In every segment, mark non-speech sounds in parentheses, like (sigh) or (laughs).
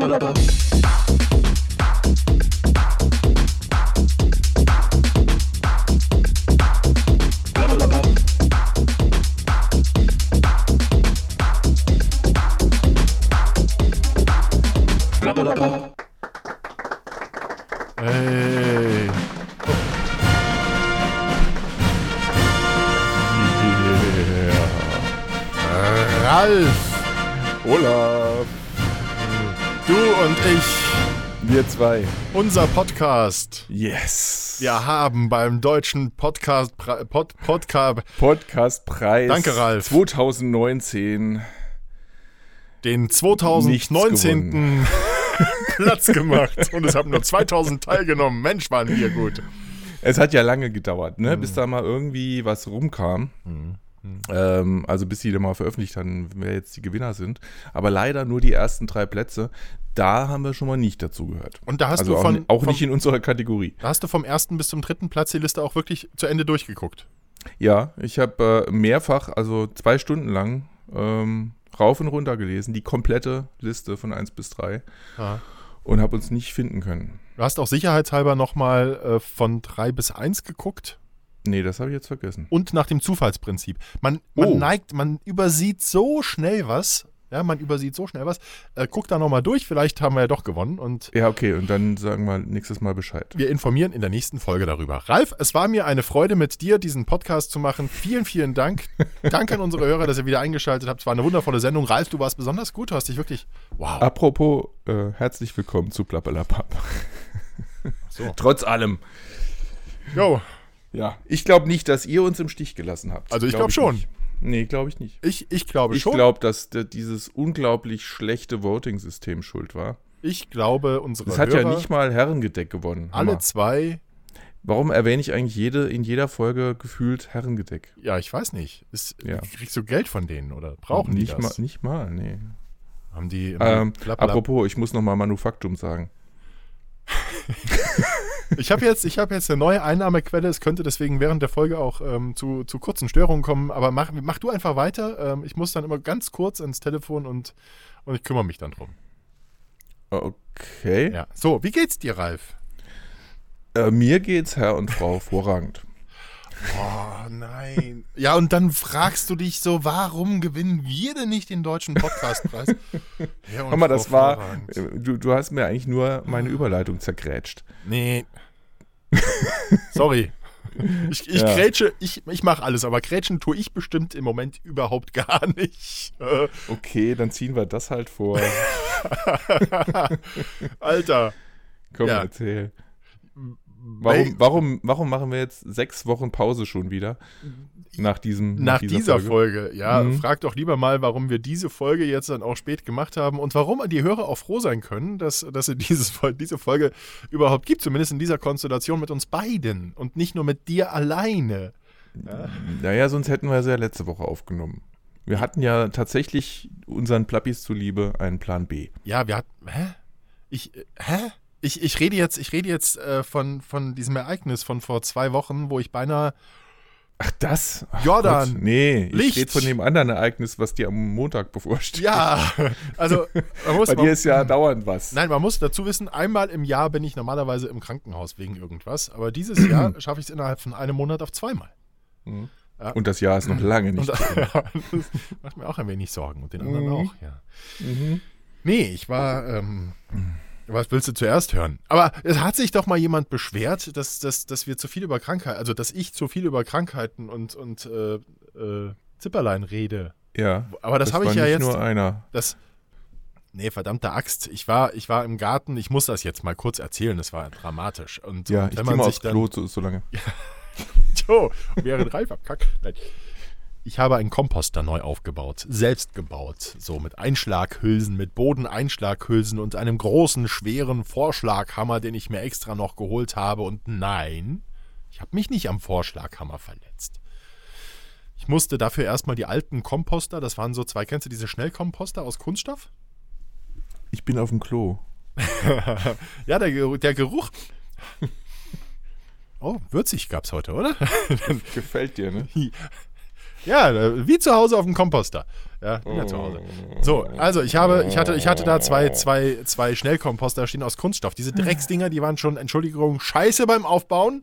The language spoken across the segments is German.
Hey. 2. Unser Podcast. Yes. Wir haben beim deutschen Podcast Pod, Podcast Podcastpreis. Danke Ralf. 2019 den 2019. (laughs) Platz gemacht und es haben nur 2000 teilgenommen. Mensch, waren wir gut. Es hat ja lange gedauert, ne, mhm. bis da mal irgendwie was rumkam. Mhm. Ähm, also bis die da mal veröffentlicht haben, wer jetzt die Gewinner sind. Aber leider nur die ersten drei Plätze. Da haben wir schon mal nicht dazu gehört. Und da hast also du von, auch, auch vom, nicht in unserer Kategorie. da hast du vom ersten bis zum dritten Platz die Liste auch wirklich zu Ende durchgeguckt. Ja, ich habe äh, mehrfach, also zwei Stunden lang, ähm, rauf und runter gelesen, die komplette Liste von 1 bis 3 Ja. und habe uns nicht finden können. Du hast auch sicherheitshalber nochmal äh, von 3 bis 1 geguckt Nee, das habe ich jetzt vergessen. und nach dem Zufallsprinzip. Man, man Oh. neigt, man übersieht so schnell was. Ja, man übersieht so schnell was. Äh, guck da nochmal durch, vielleicht haben wir ja doch gewonnen und Ja, okay, und dann sagen wir nächstes Mal Bescheid. wir informieren in der nächsten Folge darüber. Ralf, es war mir eine Freude, mit dir diesen Podcast zu machen. Vielen, vielen Dank. (laughs) Danke an unsere Hörer, dass ihr wieder eingeschaltet habt. Es war eine wundervolle Sendung. Ralf, du warst besonders gut. Du hast dich wirklich. Wow. Apropos, äh, herzlich willkommen zu Plappelapapp. So. (laughs) Trotz allem. Jo, Ja, ich glaube nicht, dass ihr uns im Stich gelassen habt. Also ich glaub schon. nicht. Nee, glaube ich nicht. ich, ich glaube Ich schon. glaube, dass dieses unglaublich schlechte Voting-System schuld war. ich glaube, unsere Es hat Hörer, ja nicht mal Herrengedeck gewonnen. alle Hammer. zwei. Warum erwähne ich eigentlich jede, in jeder Folge gefühlt Herrengedeck? Ja, ich weiß nicht. Ist, Ja. Kriegst du Geld von denen oder brauchen die nicht das? Mal, nicht mal, nee. Haben die Ähm, Blablabla- apropos, ich muss nochmal Manufaktum sagen. (laughs) Ich habe jetzt, ich hab jetzt eine neue Einnahmequelle. Es könnte deswegen während der Folge auch ähm, zu, zu kurzen Störungen kommen. Aber mach, mach du einfach weiter. Ähm, ich muss dann immer ganz kurz ins Telefon und, und ich kümmere mich dann drum. Okay. Ja. So, wie geht's dir, Ralf? Äh, mir geht's, Herr und Frau, (laughs) hervorragend. Oh nein. Ja, und dann fragst du dich so, warum gewinnen wir denn nicht den deutschen Podcastpreis? (laughs) Ja, Hör mal, das war. äh, Du, du hast mir eigentlich nur meine Überleitung zergrätscht. Nee. (laughs) Sorry. Ich, ich Ja. grätsche, ich, ich mache alles, aber grätschen tue ich bestimmt im Moment überhaupt gar nicht. Äh, Okay, dann ziehen wir das halt vor. (laughs) Alter. Komm, Ja. erzähl. Warum, warum, warum machen wir jetzt sechs Wochen Pause schon wieder? Nach diesem Nach dieser, Folge. ja, Mhm. frag doch lieber mal, warum wir diese Folge jetzt dann auch spät gemacht haben und warum die Hörer auch froh sein können, dass, dass es (laughs) dieses, diese Folge überhaupt gibt, zumindest in dieser Konstellation mit uns beiden und nicht nur mit dir alleine. Naja, sonst hätten wir es ja letzte Woche aufgenommen. Wir hatten ja tatsächlich unseren Plappis zuliebe einen Plan B. Ja, wir hatten. Hä? Ich. äh, Hä? Ich, ich rede jetzt, ich rede jetzt äh, von, von diesem Ereignis von vor zwei Wochen, wo ich beinahe. Ach, das? Ach Jordan, Gott, nee, ich Licht. rede von dem anderen Ereignis, was dir am Montag bevorsteht. Ja, also (laughs) man muss. Bei dir ist ja dauernd was. Nein, man muss dazu wissen, einmal im Jahr bin ich normalerweise im Krankenhaus wegen irgendwas, aber dieses (clears throat) Jahr schaffe ich es innerhalb von einem Monat auf zweimal. Und das Jahr ist noch lange nicht. Und (laughs) ja, das macht mir auch ein wenig Sorgen und den anderen Mhm. auch, ja. Mhm. Nee, ich war, ähm, was willst du zuerst hören? Aber es hat sich doch mal jemand beschwert, dass, dass, dass wir zu viel über Krankheiten, also dass ich zu viel über Krankheiten und, und äh, äh, Zipperlein rede. Ja. Aber das, habe ich ja jetzt. nur einer. Das. Nee, verdammte Axt. Ich war, ich war im Garten, ich muss das jetzt mal kurz erzählen, das war dramatisch. Und, Ja, und ich wenn gehe man mal sich aufs dann. Klo so, so lange. (laughs) Jo, während Ralf abkackt. Nein. Ich habe einen Komposter neu aufgebaut, selbst gebaut, so mit Einschlaghülsen, mit Bodeneinschlaghülsen und einem großen, schweren Vorschlaghammer, den ich mir extra noch geholt habe. Und nein, ich habe mich nicht am Vorschlaghammer verletzt. Ich musste dafür erstmal die alten Komposter, das waren so zwei, kennst du diese Schnellkomposter aus Kunststoff? Ich bin auf dem Klo. (laughs) Ja, der, Geruch- der Geruch. Oh, würzig gab's heute, oder? (laughs) Gefällt dir, ne? (laughs) Ja, äh, wie zu Hause auf dem Komposter. Ja, bin ja zu Hause. So, also ich habe, ich hatte, ich hatte da zwei, zwei, zwei Schnellkomposter stehen aus Kunststoff. Diese Drecksdinger, die waren schon, Entschuldigung, scheiße beim Aufbauen,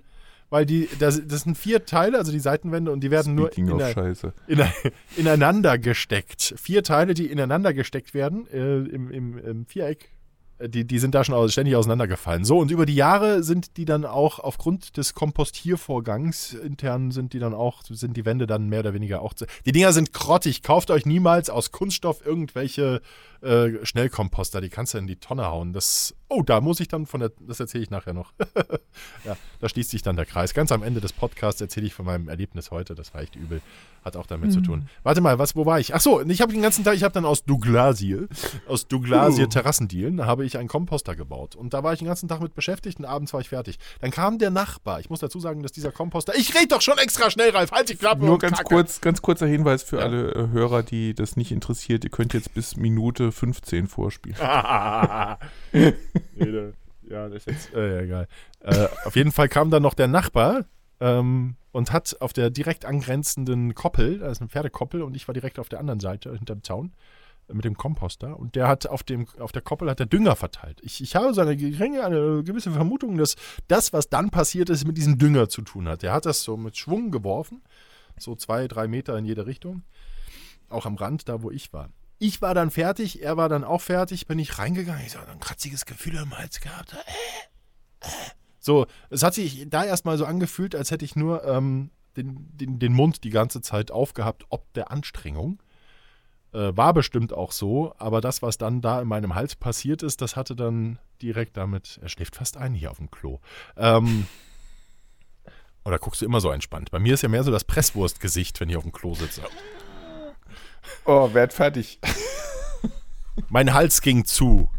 weil die, das, das sind vier Teile, also die Seitenwände, und die werden nur Speaking of in, Scheiße. in, (laughs) ineinander gesteckt. Vier Teile, die ineinander gesteckt werden, äh, im, im, im Viereck. Die, die sind da schon ständig auseinandergefallen. So, und über die Jahre sind die dann auch aufgrund des Kompostiervorgangs intern sind die dann auch, sind die Wände dann mehr oder weniger auch. zu- Die Dinger sind grottig. Kauft euch niemals aus Kunststoff irgendwelche äh, Schnellkomposter. Die kannst du in die Tonne hauen. Das, oh, da muss ich dann von der, das erzähle ich nachher noch. (laughs) ja, da schließt sich dann der Kreis. Ganz am Ende des Podcasts erzähle ich von meinem Erlebnis heute. Das war echt übel. Hat auch damit zu tun. Warte mal, was, wo war ich? Ach so, ich habe den ganzen Tag, ich habe dann aus Douglasie, aus Douglasie Uh. Terrassendielen, da habe ich einen Komposter gebaut. Und da war ich den ganzen Tag mit beschäftigt und abends war ich fertig. Dann kam der Nachbar. Ich muss dazu sagen, dass dieser Komposter. Ich rede doch schon extra schnell, Ralf. Halt die Klappe. Nur ganz Kacke. kurz, ganz kurzer Hinweis für Ja. alle äh, Hörer, die das nicht interessiert. Ihr könnt jetzt bis Minute 15 vorspielen. (laughs) Nee, da- ja, das ist jetzt. Äh, ja, egal. Äh, auf jeden Fall kam dann noch der Nachbar ähm, und hat auf der direkt angrenzenden Koppel, da ist eine Pferdekoppel und ich war direkt auf der anderen Seite hinterm Zaun äh, mit dem Komposter und der hat auf, dem, auf der Koppel hat der Dünger verteilt. Ich, ich habe so eine geringe, eine gewisse Vermutung, dass das, was dann passiert ist, mit diesem Dünger zu tun hat. Der hat das so mit Schwung geworfen, so zwei, drei Meter in jede Richtung, auch am Rand, da wo ich war. Ich war dann fertig, er war dann auch fertig, bin ich reingegangen. Ich habe ein kratziges Gefühl im Hals gehabt. Äh, äh. So, es hat sich da erstmal so angefühlt, als hätte ich nur ähm, den, den, den Mund die ganze Zeit aufgehabt, ob der Anstrengung. Äh, war bestimmt auch so, aber das, was dann da in meinem Hals passiert ist, das hatte dann direkt damit, er schläft fast ein hier auf dem Klo. Ähm, (laughs) oder guckst du immer so entspannt? Bei mir ist ja mehr so das Presswurstgesicht, wenn ich auf dem Klo sitze. Oh, werd fertig. Mein Hals ging zu.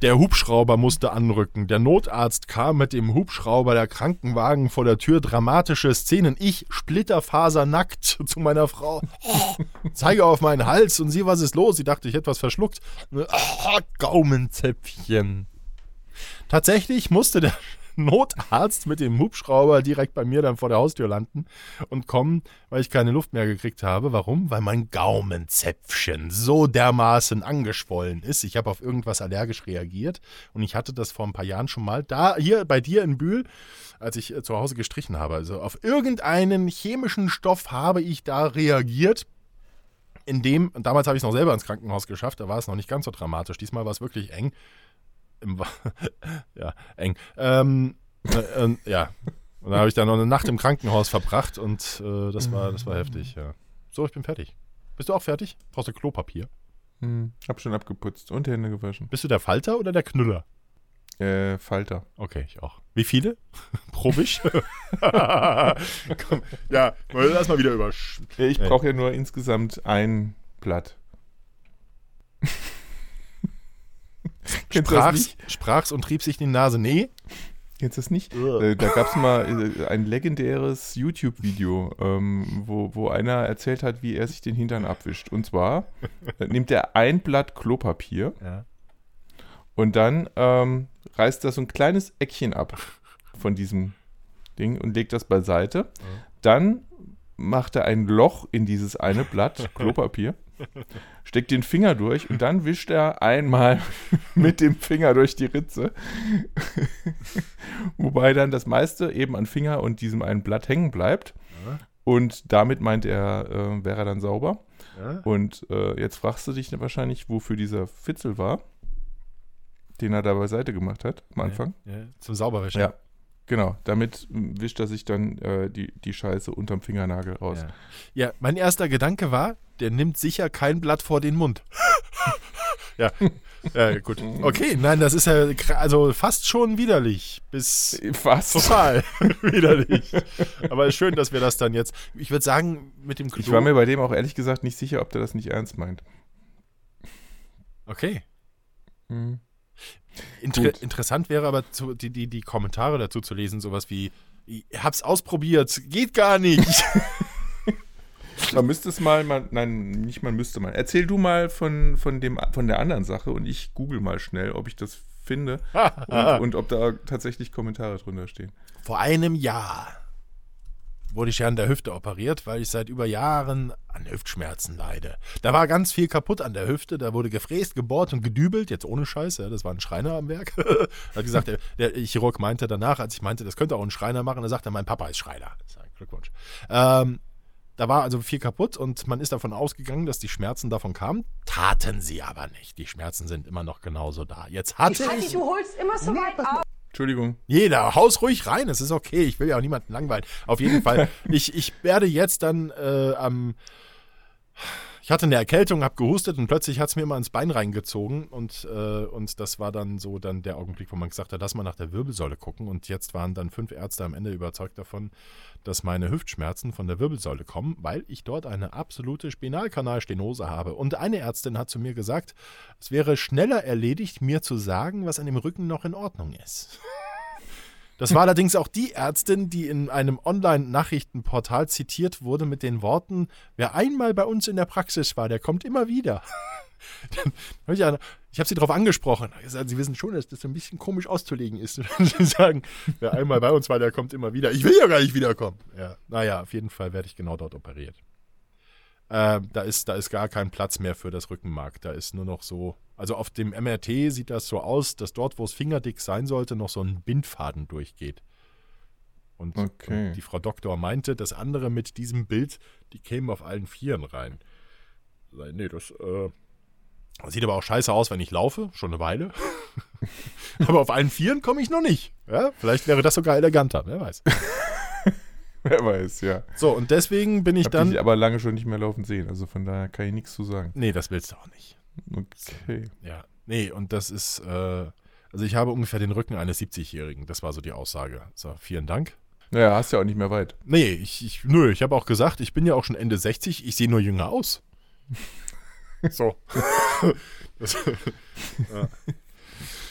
Der Hubschrauber musste anrücken. Der Notarzt kam mit dem Hubschrauber, der Krankenwagen vor der Tür. Dramatische Szenen. Ich splitterfasernackt (laughs) zu meiner Frau. (laughs) Zeige auf meinen Hals und sie, was ist los? Sie dachte, ich hätte was verschluckt. Ah, Gaumenzäpfchen. Tatsächlich musste der Notarzt mit dem Hubschrauber direkt bei mir dann vor der Haustür landen und kommen, weil ich keine Luft mehr gekriegt habe. Warum? Weil mein Gaumenzäpfchen so dermaßen angeschwollen ist. Ich habe auf irgendwas allergisch reagiert und ich hatte das vor ein paar Jahren schon mal da hier bei dir in Bühl, als ich äh, zu Hause gestrichen habe. Also auf irgendeinen chemischen Stoff habe ich da reagiert. In dem, damals habe ich es noch selber ins Krankenhaus geschafft, da war es noch nicht ganz so dramatisch. Diesmal war es wirklich eng. Im, (laughs) ja, eng. Ähm, äh, äh, ja. Und dann habe ich dann noch eine Nacht im Krankenhaus verbracht und äh, das, war, das war heftig, ja. So, ich bin fertig. Bist du auch fertig? Brauchst du Klopapier? Hm, hab schon abgeputzt und Hände gewaschen. Bist du der Falter oder der Knüller? Äh, Falter. Okay, ich auch. Wie viele? (laughs) Pro Wisch? (laughs) Komm, ja, wollen wir das mal wieder übersch... Ich brauche ja nur insgesamt ein Blatt. Sprach's, sprach's und trieb sich in die Nase. Nee. Kennst du das nicht? Äh, da gab es mal äh, ein legendäres YouTube-Video, ähm, wo, wo einer erzählt hat, wie er sich den Hintern abwischt. Und zwar äh, nimmt er ein Blatt Klopapier Ja. und dann ähm, reißt er so ein kleines Eckchen ab von diesem Ding und legt das beiseite. Dann macht er ein Loch in dieses eine Blatt (laughs) Klopapier, steckt den Finger durch und dann wischt er einmal (laughs) mit dem Finger durch die Ritze. (laughs) Wobei dann das meiste eben an Finger und diesem einen Blatt hängen bleibt. Ja. Und damit meint er, äh, wäre er dann sauber. Ja. Und äh, jetzt fragst du dich wahrscheinlich, wofür dieser Fitzel war, den er da beiseite gemacht hat am Anfang. Ja, zum Sauberwischen. Ja, genau. Damit wischt er sich dann äh, die, die Scheiße unterm Fingernagel raus. Ja. ja, mein erster Gedanke war, der nimmt sicher kein Blatt vor den Mund. (laughs) ja. ja, gut. Okay, nein, das ist ja also fast schon widerlich. Bis Was? total (laughs) widerlich. Aber ist schön, dass wir das dann jetzt. Ich würde sagen, mit dem Klo. Ich war mir bei dem auch ehrlich gesagt nicht sicher, ob der das nicht ernst meint. okay. Hm. Inter Gut. interessant wäre aber zu, die, die, die Kommentare dazu zu lesen, sowas wie, ich hab's ausprobiert, geht gar nicht. (laughs) Man müsste es mal, man, nein, nicht man müsste mal. Erzähl du mal von, von, dem, von der anderen Sache und ich google mal schnell, ob ich das finde (laughs) und, und ob da tatsächlich Kommentare drunter stehen. Vor einem Jahr wurde ich ja an der Hüfte operiert, weil ich seit über Jahren an Hüftschmerzen leide. Da war ganz viel kaputt an der Hüfte, da wurde gefräst, gebohrt und gedübelt, jetzt ohne Scheiß, ja, das war ein Schreiner am Werk. (laughs) hat gesagt, der, der, Chirurg meinte danach, als ich meinte, das könnte auch ein Schreiner machen, da sagte er, mein Papa ist Schreiner. Glückwunsch. Ähm, da war also viel kaputt und man ist davon ausgegangen, dass die Schmerzen davon kamen. Taten sie aber nicht. Die Schmerzen sind immer noch genauso da. Jetzt hatte ich. Heidi, du holst immer so weit auf. Entschuldigung. Jeder, haus ruhig rein, es ist okay. Ich will ja auch niemanden langweilen. Auf jeden Fall, (laughs) ich, ich werde jetzt dann äh, am. Ich hatte eine Erkältung, habe gehustet und plötzlich hat es mir immer ins Bein reingezogen und, äh, und das war dann so dann der Augenblick, wo man gesagt hat, lass mal nach der Wirbelsäule gucken und jetzt waren dann fünf Ärzte am Ende überzeugt davon, dass meine Hüftschmerzen von der Wirbelsäule kommen, weil ich dort eine absolute Spinalkanalstenose habe. Und eine Ärztin hat zu mir gesagt, es wäre schneller erledigt, mir zu sagen, was an dem Rücken noch in Ordnung ist. Das war allerdings auch die Ärztin, die in einem Online-Nachrichtenportal zitiert wurde mit den Worten, wer einmal bei uns in der Praxis war, der kommt immer wieder. (laughs) Ich habe sie darauf angesprochen. Sie wissen schon, dass das ein bisschen komisch auszulegen ist. (laughs) Sie sagen, wer einmal bei uns war, der kommt immer wieder. Ich will ja gar nicht wiederkommen. Ja, naja, auf jeden Fall werde ich genau dort operiert. Äh, da, ist, da ist gar kein Platz mehr für das Rückenmark. Da ist nur noch so. Also auf dem MRT sieht das so aus, dass dort, wo es fingerdick sein sollte, noch so ein Bindfaden durchgeht. Und, Okay. und die Frau Doktor meinte, das andere mit diesem Bild, die kämen auf allen Vieren rein. Nee, das äh, sieht aber auch scheiße aus, wenn ich laufe, schon eine Weile. (laughs) aber auf allen Vieren komme ich noch nicht. Ja? Vielleicht wäre das sogar eleganter, wer weiß. (laughs) (laughs) Wer weiß, ja. So, und deswegen bin ich Ich habe dann. dich aber lange schon nicht mehr laufen sehen, also von daher kann ich nichts zu sagen. Nee, das willst du auch nicht. Okay. Ja. Nee, und das ist, äh, also ich habe ungefähr den Rücken eines 70-Jährigen. Das war so die Aussage. So, vielen Dank. Naja, hast ja auch nicht mehr weit. Nee, ich, ich nö, ich habe auch gesagt, ich bin ja auch schon Ende 60, ich sehe nur jünger aus. (laughs) so. (laughs) das,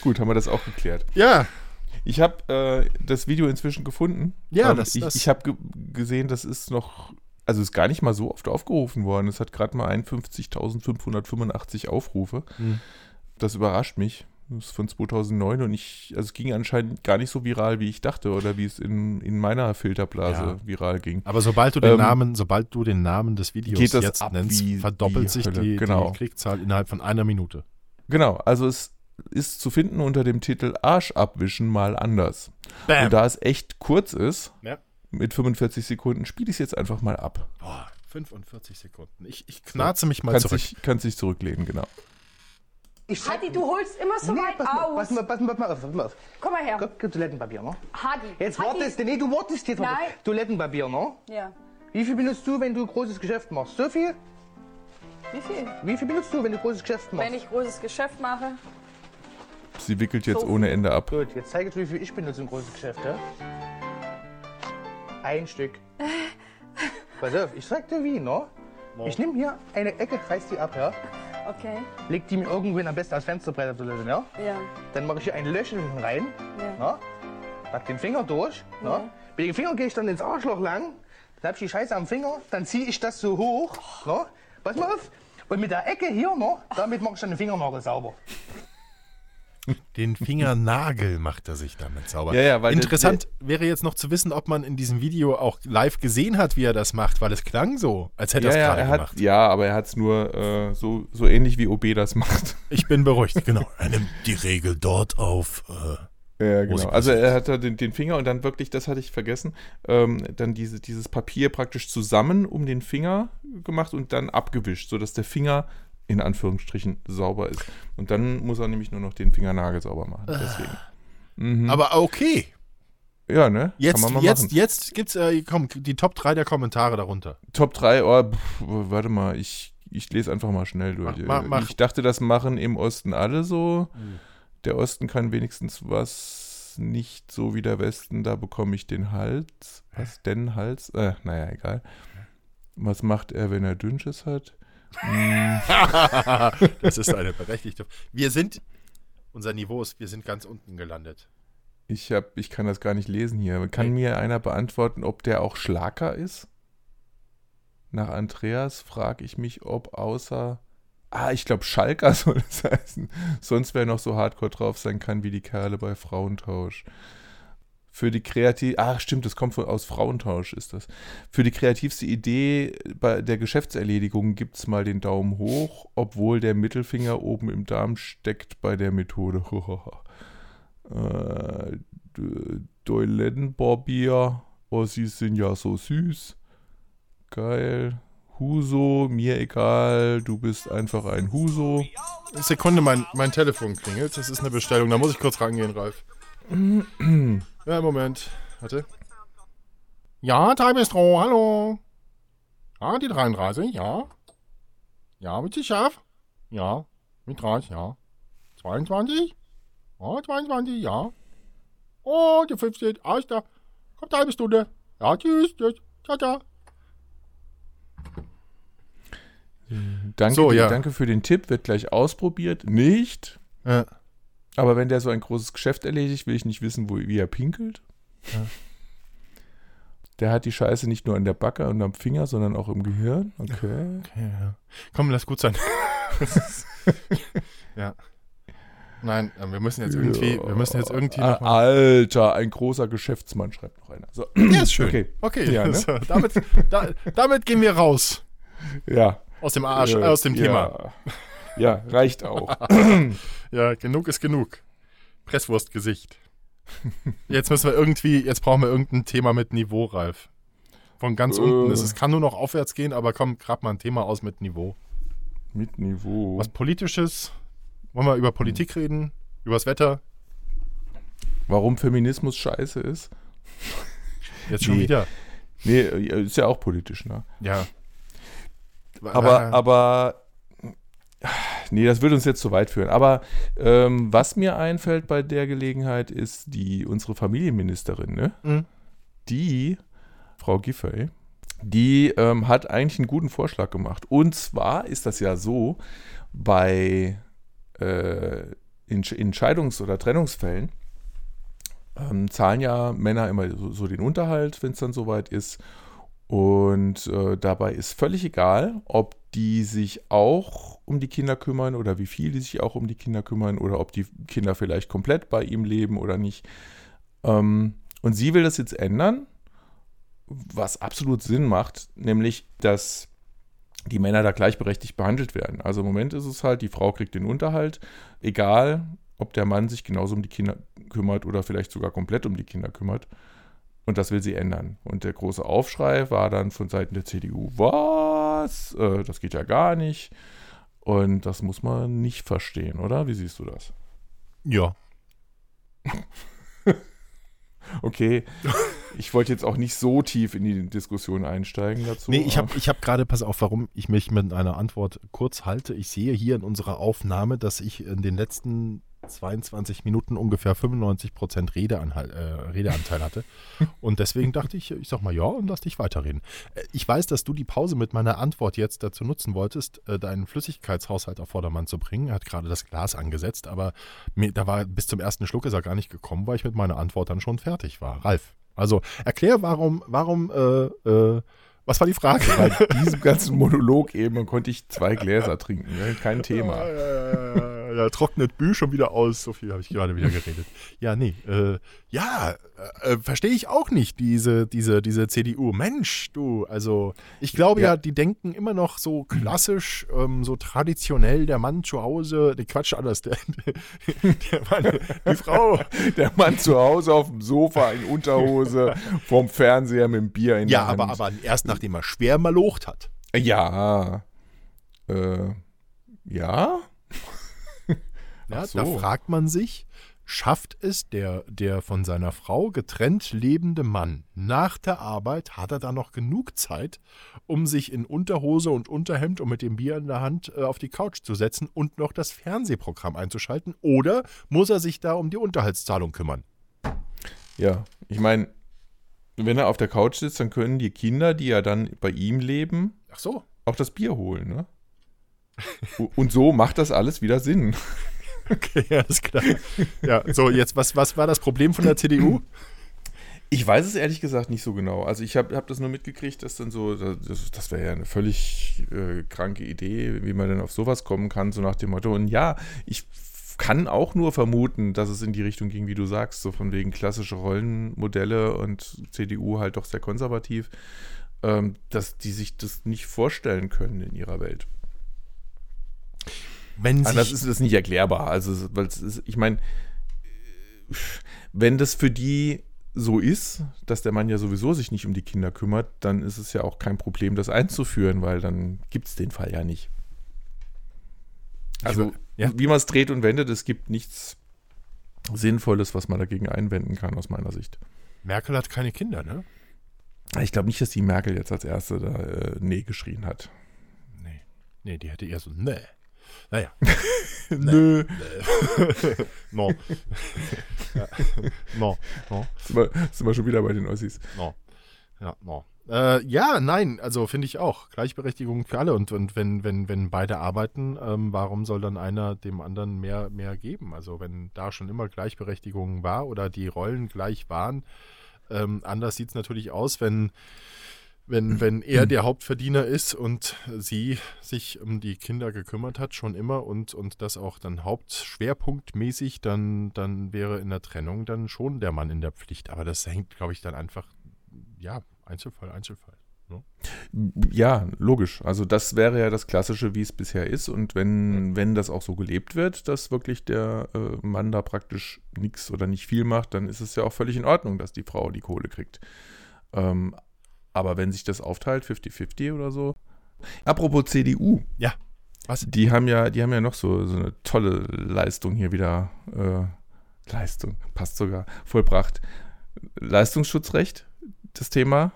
Gut, haben wir das auch geklärt. ja, Ich habe äh, das Video inzwischen gefunden. Ja, ähm, das- ich, das- ich habe ge gesehen, das ist noch, also ist gar nicht mal so oft aufgerufen worden. Es hat gerade mal 51.585 Aufrufe. Hm. Das überrascht mich. Das ist von 2009 und ich, also es ging anscheinend gar nicht so viral, wie ich dachte oder wie es in, in meiner Filterblase Ja. viral ging. aber sobald du den Ähm, Namen, sobald du den Namen des Videos geht das jetzt nennst, verdoppelt die sich Hölle. die, Genau. die Klickzahl innerhalb von einer Minute. Genau, also es ist zu finden unter dem Titel Arsch abwischen mal anders. Bam. Und da es echt kurz ist, Ja. mit 45 Sekunden, spiele ich es jetzt einfach mal ab. Boah, 45 Sekunden. Ich, ich knarze mich mal Kannst zurück. dich, kannst dich zurücklehnen, genau. Ich Hadi, du holst immer so nee, weit pass mal, aus. pass mal, pass mal, pass mal auf, pass mal auf. Komm mal her. Komm, gib Toilettenpapier, ne? Hadi. Jetzt Hadi. wartest du, nee, du wartest jetzt. Nein. Toilettenpapier, ne? Ja. Wie viel benutzt du, wenn du großes Geschäft machst? So viel? Wie viel? Wie viel benutzt du, wenn du großes Geschäft machst? Wenn ich großes Geschäft mache. Sie wickelt jetzt So. ohne Ende ab. Gut, jetzt zeige ich, wie viel ich benutze im großen Geschäft, ja? Ein Stück. (laughs) Pass auf, ich sag dir wie, ne? Ich nehme hier eine Ecke, reiß die ab, ja? Okay. Leg die mir irgendwo am besten als Fensterbrett die Toilette, ja? Ja. Dann mache ich hier ein Löchchen rein, Ja. ne? Pack den Finger durch, ne? Mit dem Finger gehe ich dann ins Arschloch lang, dann hab ich die Scheiße am Finger, dann ziehe ich das so hoch, ne? Pass mal auf. Und mit der Ecke hier, ne? Damit mache ich dann den Fingernagel sauber. Den Fingernagel macht er sich damit sauber. Ja, ja, weil der- Interessant wäre jetzt noch zu wissen, ob man in diesem Video auch live gesehen hat, wie er das macht, weil es klang so, als hätte Ja, er es ja, gerade er hat, gemacht. ja, aber er hat es nur äh, so, so ähnlich wie OB das macht. (laughs) Ich bin beruhigt, genau. (laughs) Er nimmt die Regel dort auf. Äh, Ja, genau. Also er hat da den, den Finger und dann wirklich, das hatte ich vergessen, ähm, dann diese, dieses Papier praktisch zusammen um den Finger gemacht und dann abgewischt, sodass der Finger in Anführungsstrichen sauber ist. Und dann muss er nämlich nur noch den Fingernagel sauber machen. Deswegen. Mhm. aber okay. Ja, ne? Jetzt, jetzt, machen. jetzt gibt's äh, komm, die Top 3 der Kommentare darunter. Top 3, oh, pff, warte mal, ich, ich lese einfach mal schnell durch. Mach- mach-. Ich dachte, das machen im Osten alle so. Der Osten kann wenigstens was nicht so wie der Westen, da bekomme ich den Hals. Was denn Hals? Äh, naja, egal. Was macht er, wenn er Dünnschiss hat? (laughs) das ist eine berechtigte. Wir sind, unser Niveau ist, wir sind ganz unten gelandet. Ich, hab, ich kann das gar nicht lesen hier. Kann Nee. mir einer beantworten, ob der auch Schlager ist? Nach Andreas frage ich mich, ob außer. Ah, ich glaube, Schalker (laughs) soll das heißen. Sonst wer noch so hardcore drauf sein kann wie die Kerle bei Frauentausch. Für die kreativ, ach stimmt, das kommt aus Frauentausch ist das. Für die kreativste Idee bei der Geschäftserledigung gibt es mal den Daumen hoch, obwohl der Mittelfinger oben im Darm steckt bei der Methode. (laughs) äh, D- Doilenborbier, oh, sie sind ja so süß. Geil. Huso, mir egal, du bist einfach ein Huso. Sekunde, mein, mein Telefon klingelt. Das ist eine Bestellung. Da muss ich kurz rangehen, Ralf. (clears throat) ja, Moment. Warte. Ja, Teilbistro, hallo. Ja, die 33, ja. Ja, mit scharf? Ja. Mit 30, ja. 22? Ja, 22, ja. Oh, die 15, alles da. Kommt eine halbe Stunde. Ja, tschüss, tschüss. Ciao, ciao. Danke, So, ja. danke für den Tipp, wird gleich ausprobiert. Nicht. Äh, Aber wenn der so ein großes Geschäft erledigt, will ich nicht wissen, wo, wie er pinkelt. Der hat die Scheiße nicht nur an der Backe und am Finger, sondern auch im Gehirn. Okay. okay, ja. Komm, lass gut sein. (laughs) ja. Nein, äh, wir müssen jetzt irgendwie, wir müssen jetzt irgendwie Alter, ein großer Geschäftsmann, schreibt noch einer. So. Ja, ist schön. Okay. Okay, Ja, ne? damit, da, damit gehen wir raus. Ja. Aus dem Arsch, Äh, aus dem ja. Thema. Ja, reicht auch. (clears throat) Ja, genug ist genug. Presswurstgesicht. Jetzt müssen wir irgendwie, jetzt brauchen wir irgendein Thema mit Niveau, Ralf. Von ganz Äh. unten. ist Es kann nur noch aufwärts gehen, aber komm, grab mal ein Thema aus mit Niveau. Mit Niveau. Was Politisches? Wollen wir über Politik reden? Übers Wetter? Warum Feminismus scheiße ist? Jetzt schon Nee. wieder. Nee, ist ja auch politisch, ne? Ja. Aber, Äh, aber, nee, das würde uns jetzt zu weit führen. Aber ähm, was mir einfällt bei der Gelegenheit ist die, unsere Familienministerin, ne? Mhm. Die, Frau Giffey, die ähm, hat eigentlich einen guten Vorschlag gemacht. Und zwar ist das ja so, bei äh, Entscheidungs- oder Trennungsfällen ähm, zahlen ja Männer immer so, so den Unterhalt, wenn es dann soweit ist. Und äh, dabei ist völlig egal, ob die sich auch um die Kinder kümmern oder wie viel die sich auch um die Kinder kümmern oder ob die Kinder vielleicht komplett bei ihm leben oder nicht. Ähm, und sie will das jetzt ändern, was absolut Sinn macht, nämlich, dass die Männer da gleichberechtigt behandelt werden. Also im Moment ist es halt, die Frau kriegt den Unterhalt, egal ob der Mann sich genauso um die Kinder kümmert oder vielleicht sogar komplett um die Kinder kümmert. Und das will sie ändern. Und der große Aufschrei war dann von Seiten der CDU, was? Äh, das geht ja gar nicht. Und das muss man nicht verstehen, oder? Wie siehst du das? ja. (laughs) Okay, ich wollte jetzt auch nicht so tief in die Diskussion einsteigen dazu. Nee, ich habe ich hab gerade, pass auf, warum ich mich mit einer Antwort kurz halte. Ich sehe hier in unserer Aufnahme, dass ich in den letzten 22 Minuten ungefähr 95 Prozent Redeanteil, äh, Redeanteil hatte. Und deswegen dachte ich, ich sag mal ja und lass dich weiterreden. Äh, Ich weiß, dass du die Pause mit meiner Antwort jetzt dazu nutzen wolltest, äh, deinen Flüssigkeitshaushalt auf Vordermann zu bringen. Er hat gerade das Glas angesetzt, aber mir, da war bis zum ersten Schluck ist er gar nicht gekommen, weil ich mit meiner Antwort dann schon fertig war. Ralf, also erklär, warum, warum, äh, äh, was war die Frage? bei diesem ganzen Monolog eben konnte ich zwei Gläser trinken. Ne? Kein Thema. Ja, ja, ja, ja, ja, trocknet Bü schon wieder aus. So viel habe ich gerade wieder geredet. Ja, nee. Äh, ja, äh, verstehe ich auch nicht, diese, diese, diese CDU. Mensch, du, also ich glaube ja, Ja. die denken immer noch so klassisch, ähm, so traditionell, der Mann zu Hause, der Quatsch alles, der, der Mann, die Frau. (laughs) Der Mann zu Hause auf dem Sofa in Unterhose vorm Fernseher mit dem Bier in Ja, der Hand. aber, aber erst nachdem er schwer malocht hat. Ja. Äh, ja? Ja, so. Da fragt man sich, schafft es der, der von seiner Frau getrennt lebende Mann nach der Arbeit, hat er da noch genug Zeit, um sich in Unterhose und Unterhemd und mit dem Bier in der Hand äh, auf die Couch zu setzen und noch das Fernsehprogramm einzuschalten? Oder muss er sich da um die Unterhaltszahlung kümmern? Ja. Ich meine, wenn er auf der Couch sitzt, dann können die Kinder, die ja dann bei ihm leben, Ach so. auch das Bier holen, ne? Und so macht das alles wieder Sinn. (laughs) Okay, alles klar. Ja, so, jetzt, was, was war das Problem von der CDU? Ich weiß es ehrlich gesagt nicht so genau. Also ich habe hab das nur mitgekriegt, dass dann so, das, das wäre ja eine völlig äh, kranke Idee, wie man denn auf sowas kommen kann, so nach dem Motto. Und ja, ich kann auch nur vermuten, dass es in die Richtung ging, wie du sagst, so von wegen klassische Rollenmodelle und CDU halt doch sehr konservativ, ähm, dass die sich das nicht vorstellen können in ihrer Welt. Wenn Anders sich, ist das nicht erklärbar. Also, weil ist, ich meine, wenn das für die so ist, dass der Mann ja sowieso sich nicht um die Kinder kümmert, dann ist es ja auch kein Problem, das einzuführen, weil dann gibt es den Fall ja nicht. Also, ja. wie man es dreht und wendet, es gibt nichts Sinnvolles, was man dagegen einwenden kann, aus meiner Sicht. Merkel hat keine Kinder, ne? Ich glaube nicht, dass die Merkel jetzt als Erste da äh, Nee geschrien hat. Nee. Nee, die hätte eher so, nee. Naja. (laughs) Nö. No. ja. No. No. Sind wir, sind wir schon wieder bei den Ossis. No. Ja, no. Äh, ja, nein, also finde ich auch. Gleichberechtigung für alle. Und, und wenn, wenn, wenn beide arbeiten, ähm, warum soll dann einer dem anderen mehr, mehr geben? Also wenn da schon immer Gleichberechtigung war oder die Rollen gleich waren, ähm, anders sieht es natürlich aus, wenn, wenn, (clears throat) wenn er der Hauptverdiener ist und sie sich um die Kinder gekümmert hat, schon immer und, und das auch dann hauptschwerpunktmäßig, dann, dann wäre in der Trennung dann schon der Mann in der Pflicht. Aber das hängt, glaube ich, dann einfach, ja, Einzelfall, Einzelfall. Ne? Ja, logisch. Also das wäre ja das Klassische, wie es bisher ist. Und wenn, wenn das auch so gelebt wird, dass wirklich der äh, Mann da praktisch nichts oder nicht viel macht, dann ist es ja auch völlig in Ordnung, dass die Frau die Kohle kriegt. Ähm, aber wenn sich das aufteilt, 50-50 oder so. Apropos CDU. Ja. Was? Die haben ja, die haben ja noch so, so eine tolle Leistung hier wieder. Äh, Leistung, passt sogar, vollbracht. Leistungsschutzrecht, das Thema.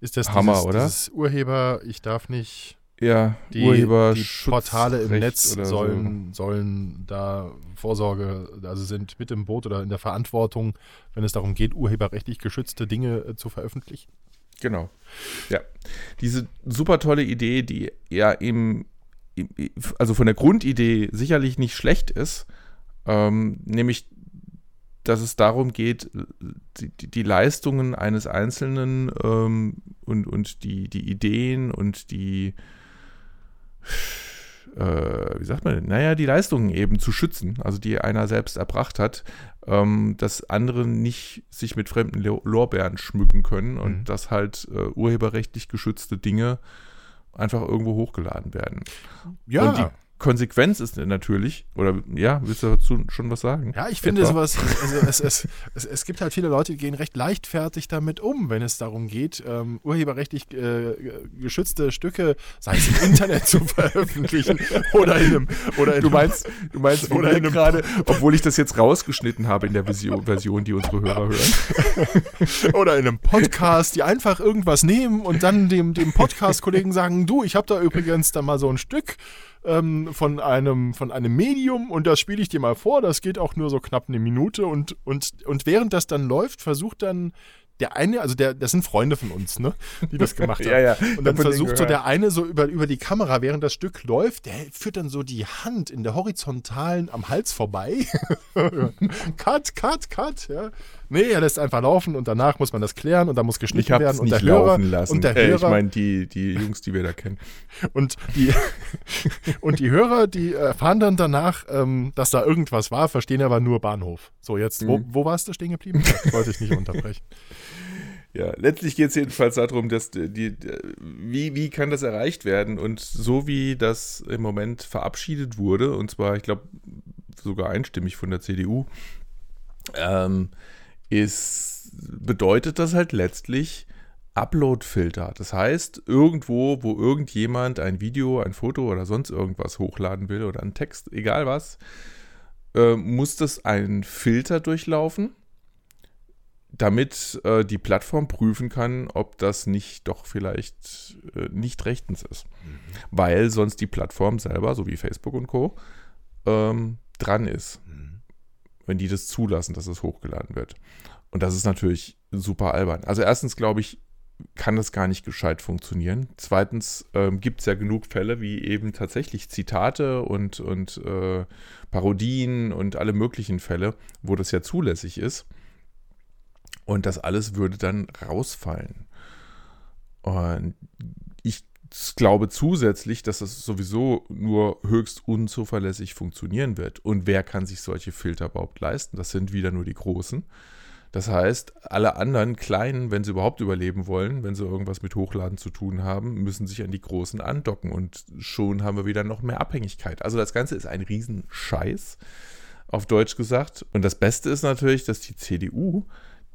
Ist das Hammer, dieses, oder? dieses Urheber, ich darf nicht, Ja, die, die Urheberschutzrecht Portale im Netz sollen, sollen da Vorsorge, also sind mit im Boot oder in der Verantwortung, wenn es darum geht, urheberrechtlich geschützte Dinge äh, zu veröffentlichen. Genau. Ja. Diese super tolle Idee, die ja im also von der Grundidee sicherlich nicht schlecht ist, ähm, nämlich, dass es darum geht, die, die, die Leistungen eines Einzelnen ähm, und, und die, die Ideen und die, äh, wie sagt man denn, naja, die Leistungen eben zu schützen, also die einer selbst erbracht hat, ähm, dass andere nicht sich mit fremden Lo- Lorbeeren schmücken können und Mhm. dass halt äh, urheberrechtlich geschützte Dinge einfach irgendwo hochgeladen werden. Ja, Und die Konsequenz ist natürlich, oder ja, willst du dazu schon was sagen? Ja, ich finde Etwa? sowas, also es, es, es, es gibt halt viele Leute, die gehen recht leichtfertig damit um, wenn es darum geht, ähm, urheberrechtlich äh, geschützte Stücke, sei es im Internet zu veröffentlichen (laughs) oder in einem, oder in Du meinst, du meinst Oder in einem- gerade, obwohl ich das jetzt rausgeschnitten habe in der Version, Version, die unsere Hörer hören. (laughs) oder in einem Podcast, die einfach irgendwas nehmen und dann dem, dem Podcast-Kollegen sagen, du, ich habe da übrigens da mal so ein Stück ähm, von, einem, von einem Medium und das spiele ich dir mal vor, das geht auch nur so knapp eine Minute und, und, und während das dann läuft, versucht dann der eine, also der, das sind Freunde von uns, ne, die das gemacht (laughs) haben. Ja, ja. Und dann versucht so der eine so über, über die Kamera, während das Stück läuft, der führt dann so die Hand in der horizontalen am Hals vorbei. (laughs) cut, cut, cut. Ja. Nee, er lässt einfach laufen und danach muss man das klären und dann muss geschnitten Ich werden. und nicht der Hörer, laufen lassen. Und der äh, Hörer, ich meine, die, die Jungs, die wir da kennen. und die, (laughs) und die Hörer, die erfahren dann danach, ähm, dass da irgendwas war, verstehen aber nur Bahnhof. So, jetzt, wo, Mhm. wo warst du stehen geblieben? Das wollte ich nicht (laughs) unterbrechen. Ja, letztlich geht es jedenfalls darum, dass die, die, wie, wie kann das erreicht werden? Und so wie das im Moment verabschiedet wurde, und zwar, ich glaube, sogar einstimmig von der CDU, ähm, ist, bedeutet das halt letztlich Upload-Filter. Das heißt, irgendwo, wo irgendjemand ein Video, ein Foto oder sonst irgendwas hochladen will oder einen Text, egal was, äh, muss das einen Filter durchlaufen damit äh, die Plattform prüfen kann, ob das nicht doch vielleicht äh, nicht rechtens ist. Weil sonst die Plattform selber, so wie Facebook und Co., ähm, dran ist, wenn die das zulassen, dass es hochgeladen wird. Und das ist natürlich super albern. Also erstens glaube ich, kann das gar nicht gescheit funktionieren. Zweitens ähm, gibt es ja genug Fälle, wie eben tatsächlich Zitate und, und äh, Parodien und alle möglichen Fälle, wo das ja zulässig ist. Und das alles würde dann rausfallen. Und ich ich glaube zusätzlich, dass das sowieso nur höchst unzuverlässig funktionieren wird. Und wer kann sich solche Filter überhaupt leisten? Das sind wieder nur die Großen. Das heißt, alle anderen Kleinen, wenn sie überhaupt überleben wollen, wenn sie irgendwas mit Hochladen zu tun haben, müssen sich an die Großen andocken und schon haben wir wieder noch mehr Abhängigkeit. Also das Ganze ist ein Riesenscheiß, auf Deutsch gesagt. Und das Beste ist natürlich, dass die CDU,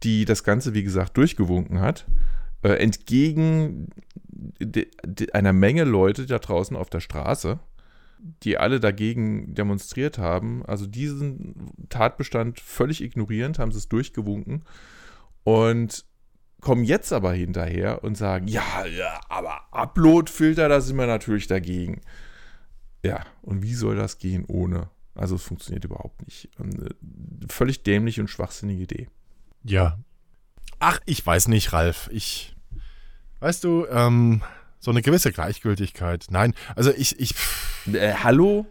die das Ganze, wie gesagt, durchgewunken hat, äh, entgegen einer Menge Leute da draußen auf der Straße, die alle dagegen demonstriert haben, also diesen Tatbestand völlig ignorierend, haben sie es durchgewunken und kommen jetzt aber hinterher und sagen, ja, ja, aber Upload-Filter, da sind wir natürlich dagegen. Ja, und wie soll das gehen ohne? Also es funktioniert überhaupt nicht. Eine völlig dämliche und schwachsinnige Idee. Ja. Ach, ich weiß nicht, Ralf. Ich, weißt du, ähm, so eine gewisse Gleichgültigkeit. Nein, also ich, ich, Äh, hallo?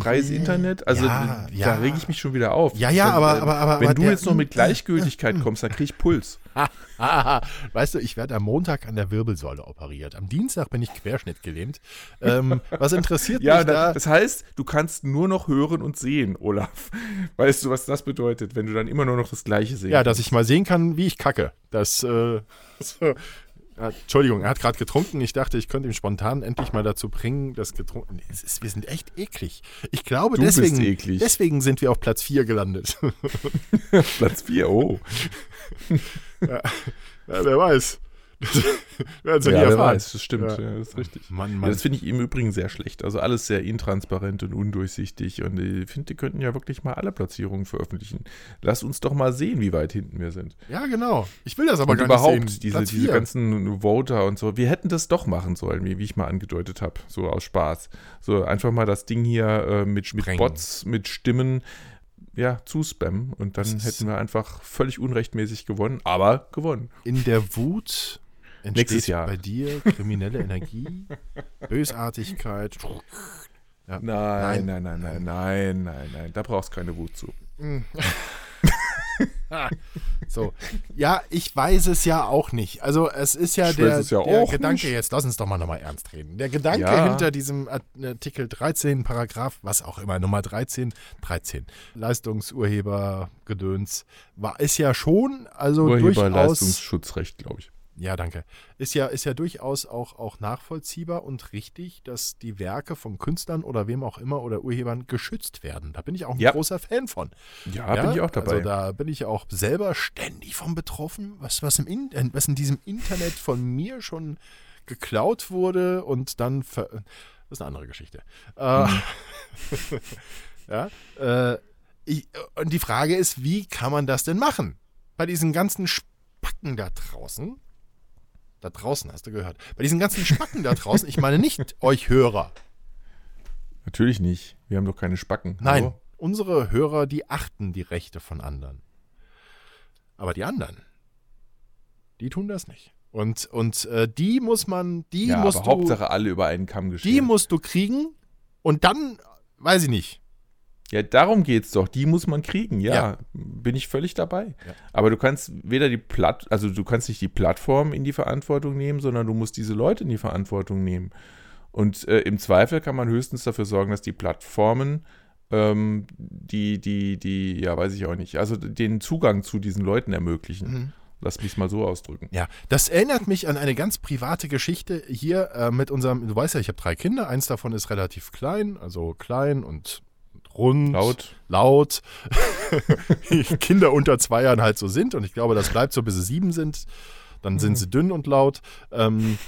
Freies Internet? Also Ja, da ja. rege ich mich schon wieder auf. Ja, ja, Wenn, aber- äh, aber- aber- Wenn aber du der- jetzt noch mit Gleichgültigkeit kommst, dann krieg ich Puls. (laughs) Weißt du, ich werde am Montag an der Wirbelsäule operiert. Am Dienstag bin ich querschnittgelähmt. Ähm, was interessiert Ja, mich da, da? das heißt, du kannst nur noch hören und sehen, Olaf. (laughs) Weißt du, was das bedeutet, wenn du dann immer nur noch das Gleiche sehen Ja, dass ich mal sehen kann, wie ich kacke. Das, äh, (laughs) Ja, Entschuldigung, er hat gerade getrunken. Ich dachte, ich könnte ihm spontan endlich mal dazu bringen, das getrunken. Es ist, wir sind echt eklig. Ich glaube, Du deswegen, eklig. deswegen sind wir auf Platz 4 gelandet. (laughs) Platz 4, oh. (laughs) ja, wer weiß. Werden ja, nie erfahren. weiß, das stimmt, Ja. ja. das ist richtig. Mann, Ja, Mann. das finde ich im Übrigen sehr schlecht. Also alles sehr intransparent und undurchsichtig. Und ich finde, die könnten ja wirklich mal alle Platzierungen veröffentlichen. Lass uns doch mal sehen, wie weit hinten wir sind. ja, genau. Ich will das aber und gar überhaupt nicht sehen. diese, Platz diese ganzen Voter und so. Wir hätten das doch machen sollen, wie, wie ich mal angedeutet habe, so aus Spaß. So einfach mal das Ding hier äh, mit, mit. Bots, mit Stimmen, ja, zuspammen. Und dann hätten wir einfach völlig unrechtmäßig gewonnen, aber gewonnen. In der Wut entsteht Nächstes Jahr. bei dir kriminelle Energie, (laughs) Bösartigkeit. Ja. Nein, nein, nein, nein, nein, nein, nein. Da brauchst du keine Wut zu. (laughs) So. Ja, ich weiß es ja auch nicht. Also es ist ja Ich der, ja der Gedanke nicht. jetzt, lass uns doch mal nochmal ernst reden. Der Gedanke Ja. hinter diesem Artikel 13, Paragraph, was auch immer, Nummer 13, 13, Leistungsurhebergedöns, war, ist ja schon, also durchaus, Urheberleistungsschutzrecht, glaube ich. Ja danke, ist ja, ist ja durchaus auch, auch nachvollziehbar und richtig, dass die Werke von Künstlern oder wem auch immer oder Urhebern geschützt werden. Da bin ich auch ein Ja. großer Fan von. Ja, bin ich auch dabei. Also da bin ich auch selber ständig von betroffen, was, was, im in, äh, was in diesem Internet von mir schon geklaut wurde und dann ver das ist eine andere Geschichte. Äh, Mhm. (laughs) ja, äh, ich, und die Frage ist, wie kann man das denn machen? Bei diesen ganzen Spacken da draußen, da draußen hast du gehört, bei diesen ganzen Spacken da draußen, ich meine nicht (laughs) euch Hörer, Natürlich nicht. Wir haben doch keine Spacken. Nein, Hallo? unsere Hörer, die achten die Rechte von anderen. Aber die anderen, die tun das nicht. Und, und äh, die muss man, die Ja, musst aber du, Hauptsache alle über einen Kamm die geschehen. musst du kriegen und dann, weiß ich nicht. Ja, darum geht's doch. Die muss man kriegen. Ja, Ja. bin ich völlig dabei. Ja. Aber du kannst weder die Platt, also du kannst nicht die Plattform in die Verantwortung nehmen, sondern du musst diese Leute in die Verantwortung nehmen. Und äh, im Zweifel kann man höchstens dafür sorgen, dass die Plattformen ähm, die, die, die, ja, weiß ich auch nicht, also den Zugang zu diesen Leuten ermöglichen. Mhm. Lass mich mal so ausdrücken. Ja, das erinnert mich an eine ganz private Geschichte hier äh, mit unserem, du weißt ja, ich habe drei Kinder, eins davon ist relativ klein, also klein und rund. Laut. Laut. (laughs) Wie Kinder unter zwei Jahren halt so sind und ich glaube, das bleibt so, bis sie sieben sind. Dann sind sie dünn und laut. Ähm,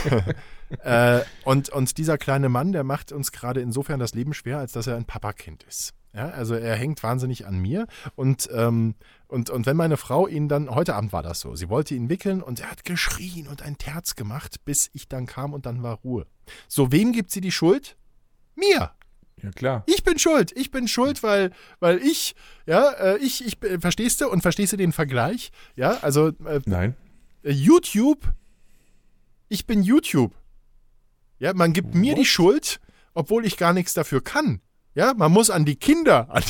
(laughs) äh, und, und dieser kleine Mann, der macht uns gerade insofern das Leben schwer, als dass er ein Papakind ist. Ja, also er hängt wahnsinnig an mir und, ähm, und, und wenn meine Frau ihn dann, heute Abend war das so, sie wollte ihn wickeln und er hat geschrien und ein Terz gemacht, bis ich dann kam und dann war Ruhe. So, wem gibt sie die Schuld? Mir. Ja, klar. Ich bin schuld. Ich bin schuld, weil, weil ich, ja, äh, ich, ich, äh, verstehst du? Und verstehst du den Vergleich? Ja, also äh, Nein. äh, YouTube, ich bin YouTube. Ja, man gibt mir die What? Schuld, obwohl ich gar nichts dafür kann. Ja, man muss an die Kinder, an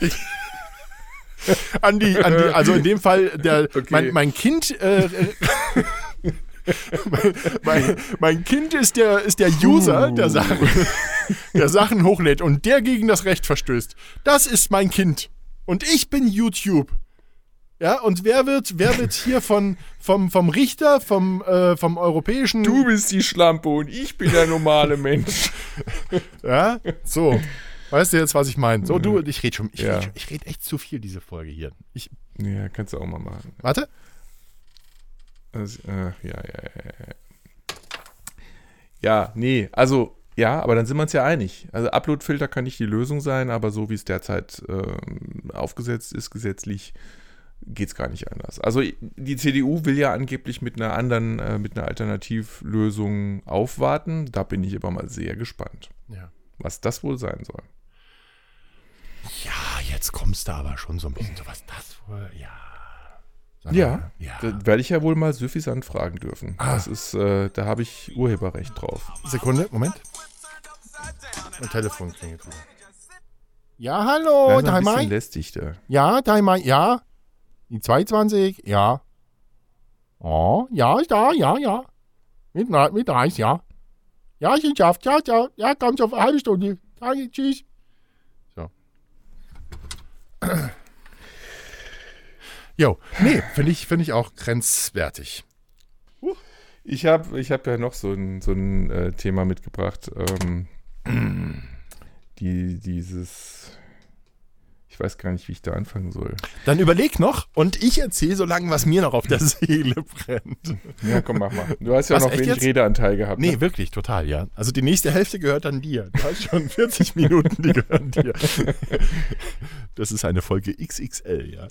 die, (laughs) an die, an die also in dem Fall, der, (laughs) Okay. mein, mein Kind, äh, äh, mein, mein, mein Kind ist der, ist der User, der Sachen, der Sachen hochlädt und der gegen das Recht verstößt. Das ist mein Kind. Und ich bin YouTube. Ja, und wer wird, wer wird hier von, vom, vom Richter, vom, äh, vom europäischen. Du bist die Schlampe und ich bin der normale Mensch. Ja, so. Weißt du jetzt, was ich meine? So, du, ich rede schon, ich Ja. rede echt zu viel, diese Folge hier. Ich, Ja, kannst du auch mal machen. warte. Also, äh, ja, ja, ja, ja. Ja, nee, also, ja, aber dann sind wir uns ja einig. Also, Uploadfilter kann nicht die Lösung sein, aber so wie es derzeit ähm, aufgesetzt ist, gesetzlich, geht es gar nicht anders. Also, die CDU will ja angeblich mit einer anderen, äh, mit einer Alternativlösung aufwarten. Da bin ich aber mal sehr gespannt, Ja. was das wohl sein soll. Ja, jetzt kommst du aber schon so ein bisschen so, was das wohl, ja. Ja, ja. da werde ich ja wohl mal suffisant fragen dürfen. Ah. Das ist, äh, da habe ich Urheberrecht drauf. Sekunde, Moment. Mein Telefon klingelt wieder. Ja, hallo, Das ist ein bisschen lästig da. Ja, Daimai, ja. Die 22, ja. Oh, ja, ist da, ja, ja. Mit, mit 30, ja. Ja, ich schafft, ja, ja, ja, kommt auf eine halbe Stunde. Danke, tschüss. So. Jo, nee, finde ich, find ich auch grenzwertig. Ich habe ich hab ja noch so ein, so ein äh, Thema mitgebracht. Ähm, die, dieses. Ich weiß gar nicht, wie ich da anfangen soll. Dann überleg noch und ich erzähle so lange, was mir noch auf der (laughs) Seele brennt. Ja, komm, mach mal. Du hast ja Was, noch wenig jetzt? Redeanteil gehabt. Nee, Ne? wirklich, total, ja. Also die nächste Hälfte gehört dann dir. Du hast schon 40 Minuten, die gehören dir. (laughs) Das ist eine Folge XXL, ja.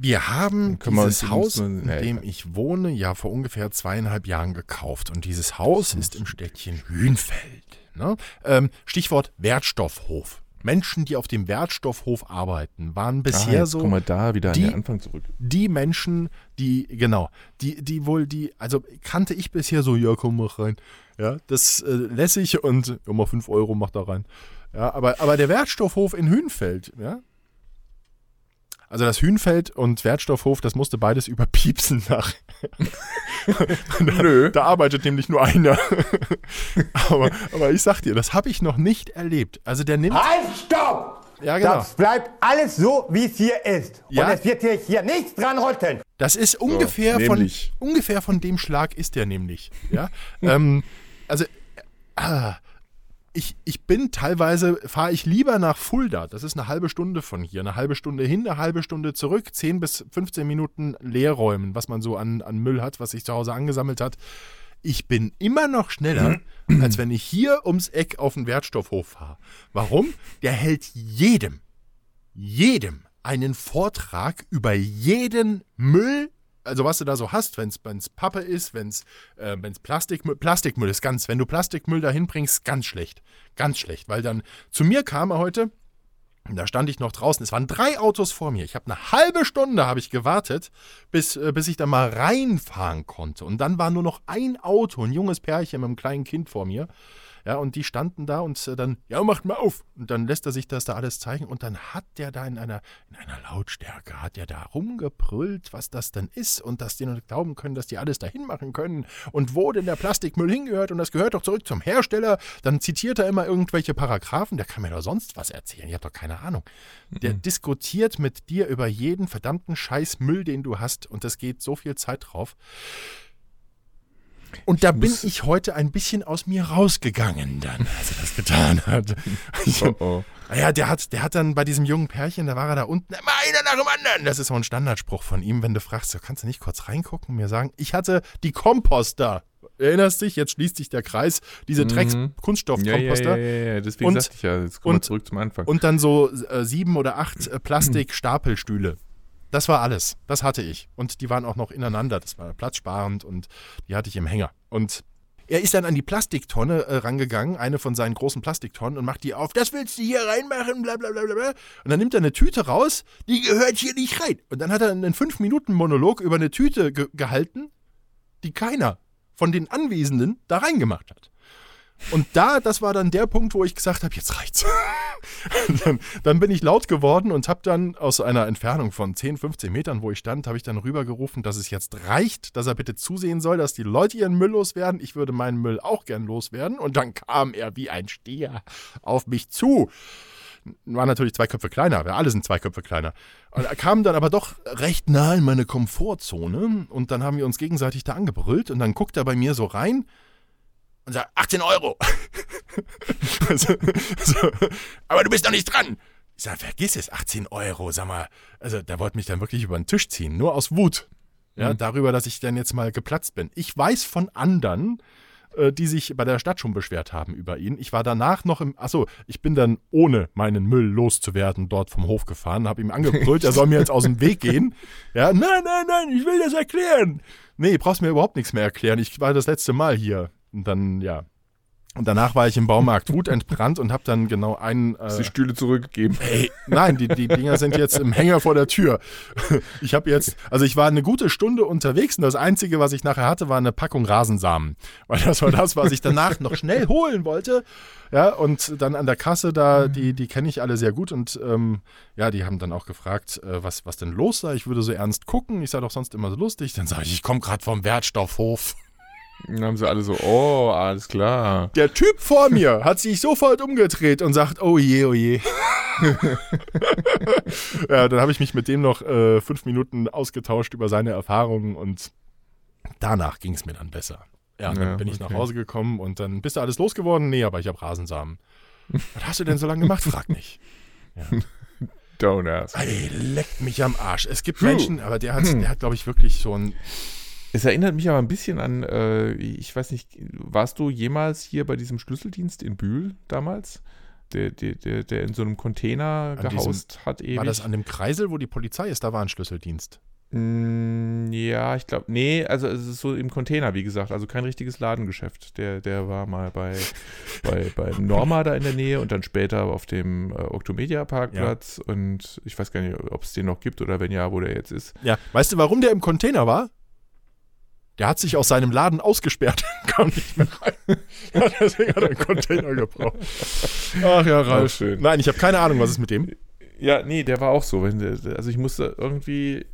Wir haben wir dieses Haus, in dem ich wohne, ja vor ungefähr zweieinhalb Jahren gekauft. Und dieses Haus ist im Städtchen Hünfeld. Ne? Ähm, Stichwort Wertstoffhof. Menschen, die auf dem Wertstoffhof arbeiten, waren Ah, bisher jetzt so kommen wir da wieder die- an den Anfang zurück. die Menschen, die, genau, die, die wohl die, also kannte ich bisher so, ja, komm mal rein. Ja, das äh, lässig und mal 5 Euro macht da rein. Ja, aber, aber der Wertstoffhof in Hünfeld, ja. Also das Hünfeld und Wertstoffhof, das musste beides überpiepsen nach. Nö. Da arbeitet nämlich nur einer. aber, aber ich sag dir, das habe ich noch nicht erlebt. Also der nimmt. Halt, stopp! Ja, genau. Das bleibt alles so, wie es hier ist. Ja. Und es wird hier, hier nichts dran rütteln. Das ist ungefähr von nämlich. ungefähr von dem Schlag ist der nämlich. Ja, ähm, also äh, ah, ich, ich bin teilweise fahre ich lieber nach Fulda. Das ist eine halbe Stunde von hier, eine halbe Stunde hin, eine halbe Stunde zurück, 10 bis 15 Minuten Leerräumen, was man so an, an Müll hat, was sich zu Hause angesammelt hat. Ich bin immer noch schneller, (clears throat) als wenn ich hier ums Eck auf den Wertstoffhof fahre. Warum? Der hält jedem, jedem einen Vortrag über jeden Müll, also was du da so hast, wenn es Pappe ist, wenn es äh, Plastikmüll, Plastikmüll ist ganz, wenn du Plastikmüll dahin bringst, ganz schlecht, ganz schlecht, weil dann zu mir kam er heute, da stand ich noch draußen, es waren drei Autos vor mir, ich habe eine halbe Stunde habe ich gewartet, bis, äh, bis ich da mal reinfahren konnte. Und dann war nur noch ein Auto, ein junges Pärchen mit einem kleinen Kind vor mir, ja, und die standen da und äh, dann, ja, macht mal auf. Und dann lässt er sich das da alles zeigen und dann hat der da in einer, in einer Lautstärke, hat der da rumgebrüllt, was das denn ist und dass die noch glauben können, dass die alles dahin machen können und wo denn der Plastikmüll hingehört und das gehört doch zurück zum Hersteller. Dann zitiert er immer irgendwelche Paragraphen, der kann mir doch sonst was erzählen, ich hab doch keine Ahnung. Der diskutiert mit dir über jeden verdammten Scheiß Müll, den du hast und das geht so viel Zeit drauf. Und da bin ich heute ein bisschen aus mir rausgegangen dann, als er das getan hat. Ich, (laughs) Oh, oh. ja, der hat, der hat dann bei diesem jungen Pärchen, da war er da unten, immer einer nach dem anderen. Das ist so ein Standardspruch von ihm, wenn du fragst, so, kannst du nicht kurz reingucken und mir sagen, ich hatte die Komposter. Erinnerst dich, jetzt schließt sich der Kreis, diese Mhm. Ja, ja, Drecks-Kunststoff-Komposter. ja, ja, ja. Deswegen Und- sagte ich ja, jetzt kommen wir und- zurück zum Anfang. Und dann so äh, sieben oder acht äh, Plastik-Stapelstühle. Das war alles. Das hatte ich. Und die waren auch noch ineinander. Das war platzsparend und die hatte ich im Hänger. Und er ist dann an die Plastiktonne äh, rangegangen, eine von seinen großen Plastiktonnen, und macht die auf. Das willst du hier reinmachen, bla bla bla bla. Und dann nimmt er eine Tüte raus, die gehört hier nicht rein. Und dann hat er einen 5-Minuten-Monolog über eine Tüte ge gehalten, die keiner von den Anwesenden da reingemacht hat. Und da, das war dann der Punkt, wo ich gesagt habe, jetzt reicht's. (laughs) dann, dann bin ich laut geworden und habe dann aus einer Entfernung von 10, 15 Metern, wo ich stand, habe ich dann rübergerufen, dass es jetzt reicht, dass er bitte zusehen soll, dass die Leute ihren Müll loswerden. Ich würde meinen Müll auch gern loswerden. Und dann kam er wie ein Stier auf mich zu. War natürlich zwei Köpfe kleiner, wir alle sind zwei Köpfe kleiner. Und er kam dann aber doch recht nah in meine Komfortzone und dann haben wir uns gegenseitig da angebrüllt und dann guckt er bei mir so rein und sagt, 18 Euro. (laughs) so, so, aber du bist noch nicht dran. Ich sage, vergiss es, 18 Euro, sag mal. Also der wollte mich dann wirklich über den Tisch ziehen, nur aus Wut. Ja, darüber, dass ich dann jetzt mal geplatzt bin. Ich weiß von anderen, äh, die sich bei der Stadt schon beschwert haben über ihn. Ich war danach noch im, achso, ich bin dann ohne meinen Müll loszuwerden dort vom Hof gefahren, habe ihm angebrüllt, er soll mir jetzt aus dem Weg gehen. Ja, nein, nein, nein, ich will das erklären. Nee, brauchst mir überhaupt nichts mehr erklären. Ich war das letzte Mal hier. Und dann, ja. Und danach war ich im Baumarkt wutentbrannt und habe dann genau einen. Äh, Die Stühle zurückgegeben. Ey, nein, die, die Dinger sind jetzt im Hänger vor der Tür. (laughs) Ich habe jetzt, also ich war eine gute Stunde unterwegs und das Einzige, was ich nachher hatte, war eine Packung Rasensamen. Weil das war das, was ich danach noch schnell holen wollte. Ja, und dann an der Kasse da, die, die kenne ich alle sehr gut und ähm, ja, die haben dann auch gefragt, äh, was, was denn los sei. Ich würde so ernst gucken. Ich sei doch sonst immer so lustig. Dann sage ich, ich komme gerade vom Wertstoffhof. Dann haben sie alle so, oh, alles klar. Der Typ vor mir hat sich sofort umgedreht und sagt, oh je, oh je. (laughs) ja, dann habe ich mich mit dem noch äh, fünf Minuten ausgetauscht über seine Erfahrungen und danach ging es mir dann besser. Ja, dann Ja, bin ich nach okay. Hause gekommen und dann bist du alles losgeworden? Nee, aber ich habe Rasensamen. Was hast du denn so lange gemacht? Frag nicht. (laughs) Don't ask. Ey, leckt mich am Arsch. Es gibt. Menschen, aber der hat, der hat glaube ich, wirklich so ein. Es erinnert mich aber ein bisschen an, äh, ich weiß nicht, warst du jemals hier bei diesem Schlüsseldienst in Bühl damals? Der, der, der, der in so einem Container An diesem- gehaust hat ewig. War das an dem Kreisel, wo die Polizei ist? Da war ein Schlüsseldienst. Mm, ja, ich glaube, nee, also es ist so im Container, wie gesagt, also kein richtiges Ladengeschäft. Der, der war mal bei, (laughs) bei, bei Norma da in der Nähe und dann später auf dem äh, Octomedia-Parkplatz und ich weiß gar nicht, ob es den noch gibt oder wenn ja, wo der jetzt ist. Ja, weißt du, warum der im Container war? Der hat sich aus seinem Laden ausgesperrt, (laughs) kam nicht mehr rein. Ja, deswegen hat er einen Container gebraucht. Ach ja, Ralf. Schön. Nein, ich habe keine Ahnung, was ist mit dem. Ja, nee, der war auch so. Also ich musste irgendwie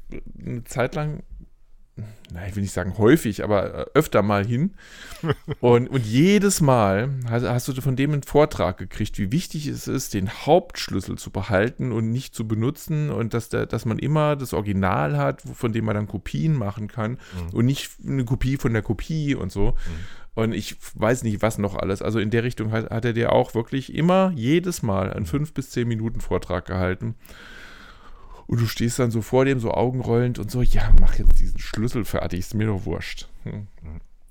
eine Zeit lang, na, ich will nicht sagen häufig, aber äh, öfter mal hin. Und, und jedes Mal hast, hast du von dem einen Vortrag gekriegt, wie wichtig es ist, den Hauptschlüssel zu behalten und nicht zu benutzen und dass, der, dass man immer das Original hat, von dem man dann Kopien machen kann und nicht eine Kopie von der Kopie und so. Und ich weiß nicht, was noch alles. Also in der Richtung hat, hat er dir auch wirklich immer jedes Mal einen fünf bis zehn Minuten Vortrag gehalten. Und du stehst dann so vor dem, so augenrollend und so, ja, mach jetzt diesen Schlüssel fertig, ist mir doch wurscht. Hm.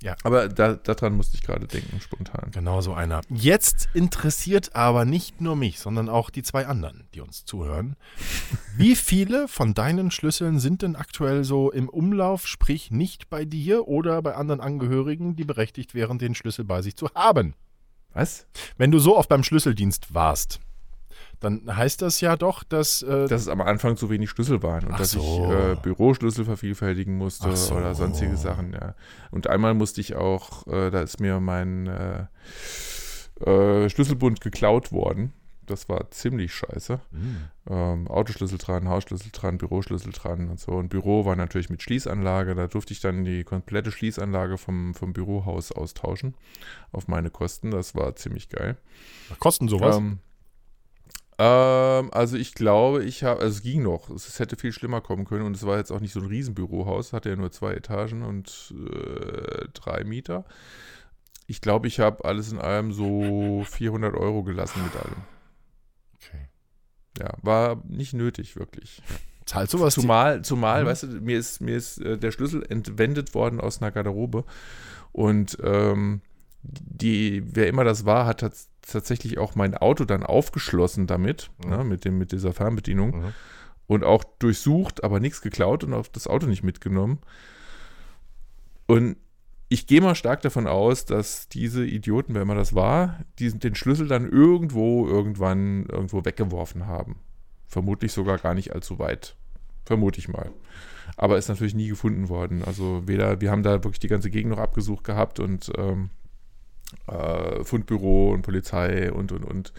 Ja. Aber da, daran musste ich gerade denken, spontan. Genau so einer. Jetzt interessiert aber nicht nur mich, sondern auch die zwei anderen, die uns zuhören. Wie viele von deinen Schlüsseln sind denn aktuell so im Umlauf, sprich nicht bei dir oder bei anderen Angehörigen, die berechtigt wären, den Schlüssel bei sich zu haben? Was? Wenn du so oft beim Schlüsseldienst warst, dann heißt das ja doch, dass. Äh, Dass es am Anfang zu wenig Schlüssel waren und dass so. ich äh, Büroschlüssel vervielfältigen musste so. oder sonstige Sachen, ja. Und einmal musste ich auch, äh, da ist mir mein äh, äh, Schlüsselbund geklaut worden. Das war ziemlich scheiße. Hm. ähm, Autoschlüssel dran, Hausschlüssel dran, Büroschlüssel dran und so. Und Büro war natürlich mit Schließanlage. Da durfte ich dann die komplette Schließanlage vom, vom Bürohaus austauschen auf meine Kosten. Das war ziemlich geil. kosten sowas? Ähm, ähm, also ich glaube, ich habe, also es ging noch. Es, hätte viel schlimmer kommen können und es war jetzt auch nicht so ein Riesenbürohaus, hatte ja nur zwei Etagen und äh, drei Mieter. Ich glaube, ich habe alles in allem so 400 Euro gelassen mit allem. Okay. Ja, war nicht nötig, wirklich. Zahlt sowas? Zumal, zumal, Mhm. weißt du, mir ist, mir ist äh, der Schlüssel entwendet worden aus einer Garderobe und ähm, die, wer immer das war, hat tats tatsächlich auch mein Auto dann aufgeschlossen damit, Mhm. ne, mit, dem, mit dieser Fernbedienung Mhm. und auch durchsucht, aber nichts geklaut und auch das Auto nicht mitgenommen. Und ich gehe mal stark davon aus, dass diese Idioten, wer immer das war, diesen, den Schlüssel dann irgendwo, irgendwann, irgendwo weggeworfen haben. Vermutlich sogar gar nicht allzu weit. Vermute ich mal. Aber ist natürlich nie gefunden worden. Also weder, wir haben da wirklich die ganze Gegend noch abgesucht gehabt und ähm, äh, Fundbüro und Polizei und und und.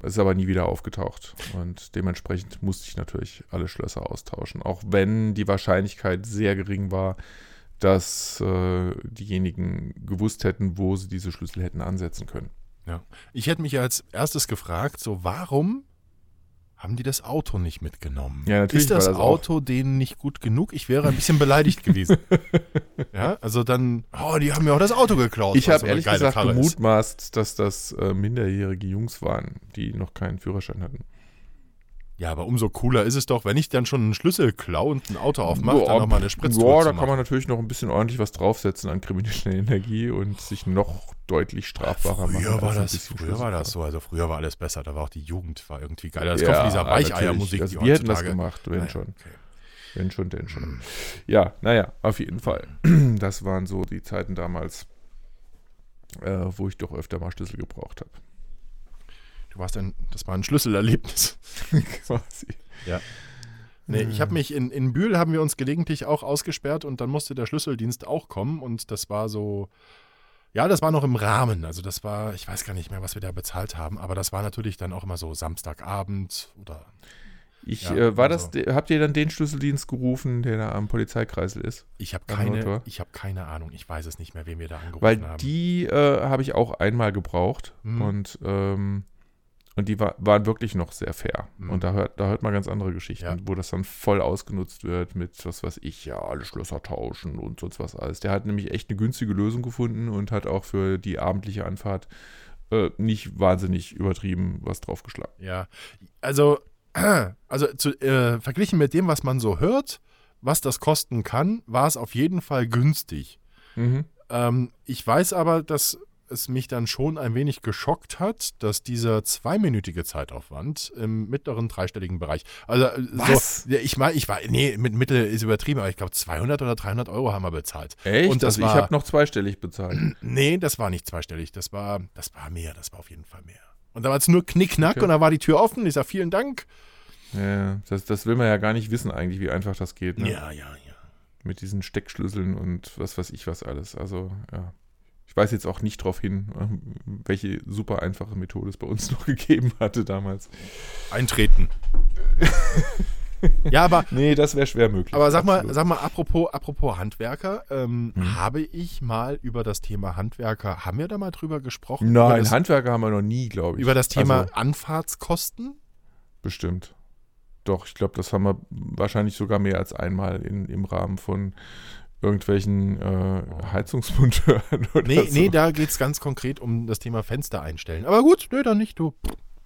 Es ist aber nie wieder aufgetaucht. Und dementsprechend musste ich natürlich alle Schlösser austauschen. Auch wenn die Wahrscheinlichkeit sehr gering war, dass äh, diejenigen gewusst hätten, wo sie diese Schlüssel hätten ansetzen können. Ja. Ich hätte mich als erstes gefragt, so warum haben die das Auto nicht mitgenommen? Ja, natürlich Ist das, das Auto denen nicht gut genug? Ich wäre ein bisschen beleidigt gewesen. (laughs) ja, also dann, oh, die haben mir auch das Auto geklaut. Ich habe so eine ehrlich gesagt Karre gemutmaßt, dass das äh, minderjährige Jungs waren, die noch keinen Führerschein hatten. Ja, aber umso cooler ist es doch, wenn ich dann schon einen Schlüssel klaue und ein Auto aufmache, Ja, dann nochmal eine Spritztour Ja, da kann machen. man natürlich noch ein bisschen ordentlich was draufsetzen an krimineller (laughs) Energie und sich noch deutlich strafbarer machen. Früher war, als ein das, früher war das so, also früher war alles besser, da war auch die Jugend war irgendwie geil. Das Ja, kommt von dieser. Weicheiermusik, Also die wir hätten das gemacht, wenn Naja, schon. okay. Wenn schon, denn schon. Ja, naja, auf jeden Fall. (clears throat) Das waren so die Zeiten damals, äh, wo ich doch öfter mal Schlüssel gebraucht habe. Du warst ein, das war ein Schlüsselerlebnis. (laughs) Quasi. Ja. Nee, ich habe mich in, in Bühl haben wir uns gelegentlich auch ausgesperrt und dann musste der Schlüsseldienst auch kommen und das war so, ja, das war noch im Rahmen. Also das war, ich weiß gar nicht mehr, was wir da bezahlt haben, aber das war natürlich dann auch immer so Samstagabend oder Ich, Ja, äh, war also- das, habt ihr dann den Schlüsseldienst gerufen, der da am Polizeikreisel ist? ich habe keine, ich habe keine Ahnung, ich weiß es nicht mehr, wen wir da angerufen Weil haben. die äh, habe ich auch einmal gebraucht Mhm. und, ähm, und die war, waren wirklich noch sehr fair. Mhm. Und da hört, da hört man ganz andere Geschichten, Ja. wo das dann voll ausgenutzt wird mit, was weiß ich, ja, alle Schlösser tauschen und sonst was alles. Der hat nämlich echt eine günstige Lösung gefunden und hat auch für die abendliche Anfahrt äh, nicht wahnsinnig übertrieben was draufgeschlagen. Ja, also, (clears throat) also zu, äh, verglichen mit dem, was man so hört, was das kosten kann, war es auf jeden Fall günstig. Mhm. Ähm, ich weiß aber, dass es mich dann schon ein wenig geschockt hat, dass dieser zweiminütige Zeitaufwand im mittleren dreistelligen Bereich, also äh, Was? so, ja, ich meine, ich war, nee, mit Mittel ist übertrieben, aber ich glaube 200 oder 300 Euro haben wir bezahlt. Echt? Und das also ich war- habe noch zweistellig bezahlt. (clears throat) Nee, das war nicht zweistellig, das war, das war mehr, das war auf jeden Fall mehr. Und da war es nur Knickknack Okay. und da war die Tür offen. Ich sage vielen Dank. ja, das, das will man ja gar nicht wissen eigentlich, wie einfach das geht. Ne? Ja, ja, ja. mit diesen Steckschlüsseln und was weiß ich was alles. Also, ja. Ich weiß jetzt auch nicht darauf hin, ähm, welche super einfache Methode es bei uns (laughs) noch gegeben hatte damals. Eintreten. ja, aber, (laughs) Nee, das wäre schwer möglich. aber sag mal, sag mal, apropos, apropos Handwerker, ähm, Hm. habe ich mal über das Thema Handwerker, haben wir da mal drüber gesprochen? Nein, das, Handwerker haben wir noch nie, glaube ich. über das Thema Also, Anfahrtskosten? bestimmt. Doch, ich glaube, das haben wir wahrscheinlich sogar mehr als einmal in, im Rahmen von irgendwelchen äh, Heizungsmonteuren (laughs) oder Nee, so. nee, da geht es ganz konkret um das Thema Fenster einstellen. Aber gut, nee, dann nicht, du.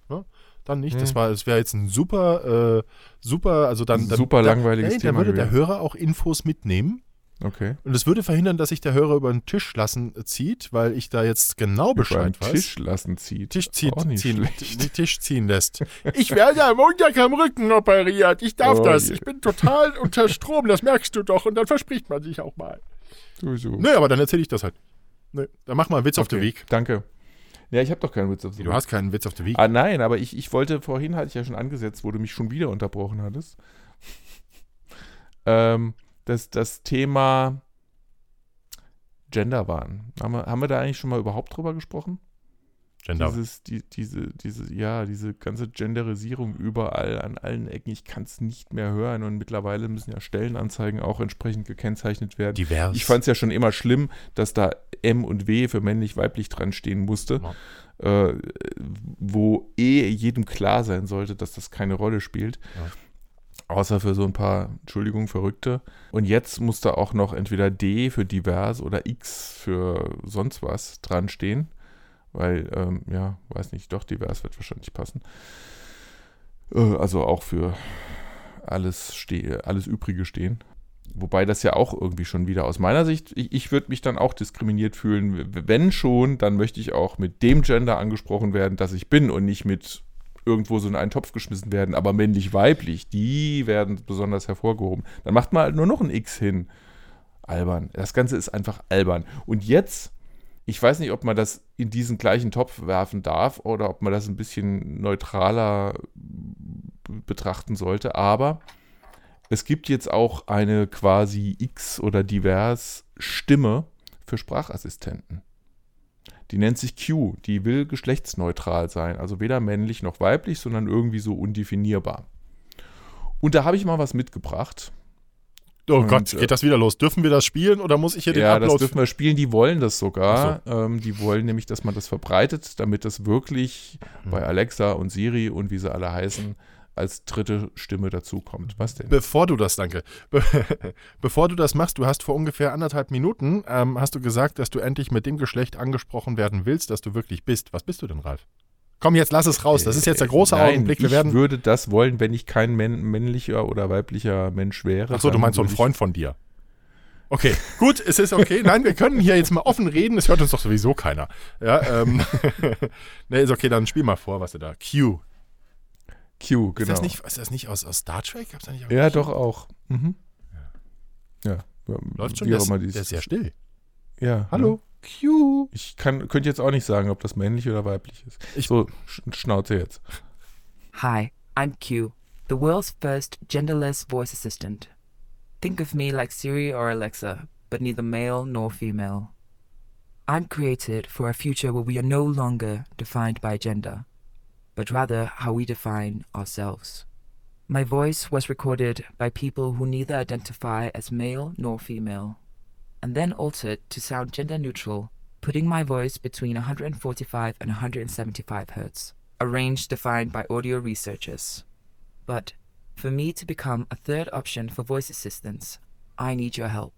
Ja, dann nicht. Das Hm. war, das wäre jetzt ein super, äh, super, also dann, dann Super da, langweiliges nee, Thema Da würde der. Hörer auch Infos mitnehmen. Okay. Und es würde verhindern, dass sich der Hörer über den Tisch lassen äh, zieht, weil ich da jetzt genau Über Bescheid weiß. Tisch lassen zieht. Tisch zieht, Auch nicht ziehen, den Tisch ziehen lässt. Ich werde am Montag am Rücken operiert. Ich darf Oh das. je. Ich bin total unter Strom. Das merkst du doch. Und dann verspricht man sich auch mal. Sowieso. Nö, aber dann erzähle ich das halt. Nö, dann mach mal einen Witz auf den Okay, Weg. Danke. Ja, ich habe doch keinen Witz auf den Du hast keinen Witz auf den Weg. Ah, nein, aber ich, ich wollte, vorhin hatte ich ja schon angesetzt, wo du mich schon wieder unterbrochen hattest. (laughs) ähm, das, das Thema Genderwahn. Haben wir, haben wir da eigentlich schon mal überhaupt drüber gesprochen? Gender. Dieses, die, diese, diese, ja, diese ganze Genderisierung überall an allen Ecken. Ich kann es nicht mehr hören und mittlerweile müssen ja Stellenanzeigen auch entsprechend gekennzeichnet werden. Divers. Ich fand es ja schon immer schlimm, dass da M und W für männlich-weiblich dran stehen musste, äh, wo eh jedem klar sein sollte, dass das keine Rolle spielt. Außer für so ein paar, Entschuldigung, Verrückte. Und jetzt muss da auch noch entweder D für divers oder X für sonst was dran stehen. Weil, ähm, ja, weiß nicht, doch, divers wird wahrscheinlich passen. Äh, also auch für alles, ste alles Übrige stehen. Wobei das ja auch irgendwie schon wieder aus meiner Sicht, ich, ich würde mich dann auch diskriminiert fühlen. Wenn schon, dann möchte ich auch mit dem Gender angesprochen werden, das ich bin und nicht mit irgendwo so in einen Topf geschmissen werden. Aber männlich-weiblich, die werden besonders hervorgehoben. Dann macht man halt nur noch ein X hin. Albern. Das Ganze ist einfach albern. Und jetzt, ich weiß nicht, ob man das in diesen gleichen Topf werfen darf oder ob man das ein bisschen neutraler betrachten sollte, aber es gibt jetzt auch eine quasi X oder divers Stimme für Sprachassistenten. Die nennt sich Q. Die will geschlechtsneutral sein. Also weder männlich noch weiblich, sondern irgendwie so undefinierbar. Und da habe ich mal was mitgebracht. Oh Und, Gott, äh, geht das wieder los? Dürfen wir das spielen oder muss ich hier den ja, das Upload? dürfen wir spielen. Die wollen das sogar. Ähm, die wollen nämlich, dass man das verbreitet, damit das wirklich Hm. bei Alexa und Siri und wie sie alle heißen, als dritte Stimme dazukommt. Was denn? Bevor du das, danke. Be (laughs) bevor du das machst, du hast vor ungefähr anderthalb Minuten, ähm, hast du gesagt, dass du endlich mit dem Geschlecht angesprochen werden willst, das du wirklich bist. Was bist du denn, Ralf? Komm, jetzt lass es raus. Das ist jetzt der große Nein, Augenblick. Wir ich werden. würde das wollen, wenn ich kein männ männlicher oder weiblicher Mensch wäre. Achso, du meinst so ein Freund von dir. Okay, gut, es ist okay. Nein, wir können hier jetzt mal offen reden. Es hört uns doch sowieso keiner. Ja, ähm, (laughs) ne, ist okay, dann spiel mal vor, was du da. Q. Q, Ist genau. das nicht, ist das nicht aus, aus Star Trek? Gab's da nicht auch ja, doch auch. Mhm. Ja. ja. Läuft schon, Wie der auch ist, immer der ist sehr still. Ja. Hallo, Q. Ich kann, könnte jetzt auch nicht sagen, ob das männlich oder weiblich ist. Ich- so, Sch Schnauze jetzt. Hi, I'm Q, the world's first genderless voice assistant. Think of me like Siri or Alexa, but neither male nor female. I'm created for a future where we are no longer defined by gender, but rather how we define ourselves. My voice was recorded by people who neither identify as male nor female, and then altered to sound gender neutral, putting my voice between 145 and 175 hertz, a range defined by audio researchers. But for me to become a third option for voice assistance, I need your help.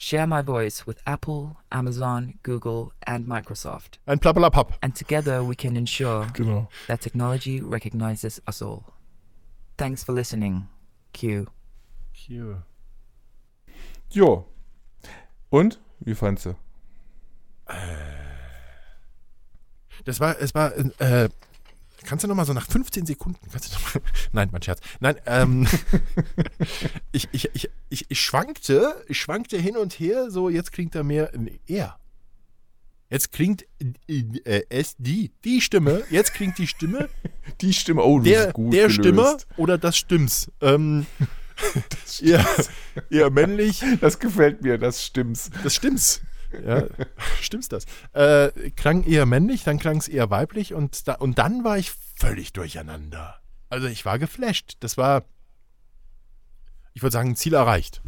Share my voice with Apple, Amazon, Google, and Microsoft, Ein Plappelapapp. and together we can ensure Genau. that technology recognizes us all. Thanks for listening. Q. Q. Jo. Und? Wie fandst du? Äh. Das war, es war, äh, kannst du noch mal so nach 15 Sekunden, kannst du noch mal, (laughs) nein, mein Scherz, nein, ähm, (laughs) ich, ich, ich, ich, ich schwankte, ich schwankte hin und her, so, jetzt klingt er mehr, er. Jetzt klingt äh, es die, die Stimme, jetzt klingt die Stimme (laughs) Die Stimme, oh, das der, ist gut der gelöst. Stimme oder das Stimms. Ähm, eher, eher männlich, Das gefällt mir, das stimmt's. das Stimms. Ja, (laughs) stimmt's das? Äh, klang eher männlich, dann klang es eher weiblich und, da, und dann war ich völlig durcheinander. Also ich war geflasht. Das war, ich würde sagen, Ziel erreicht.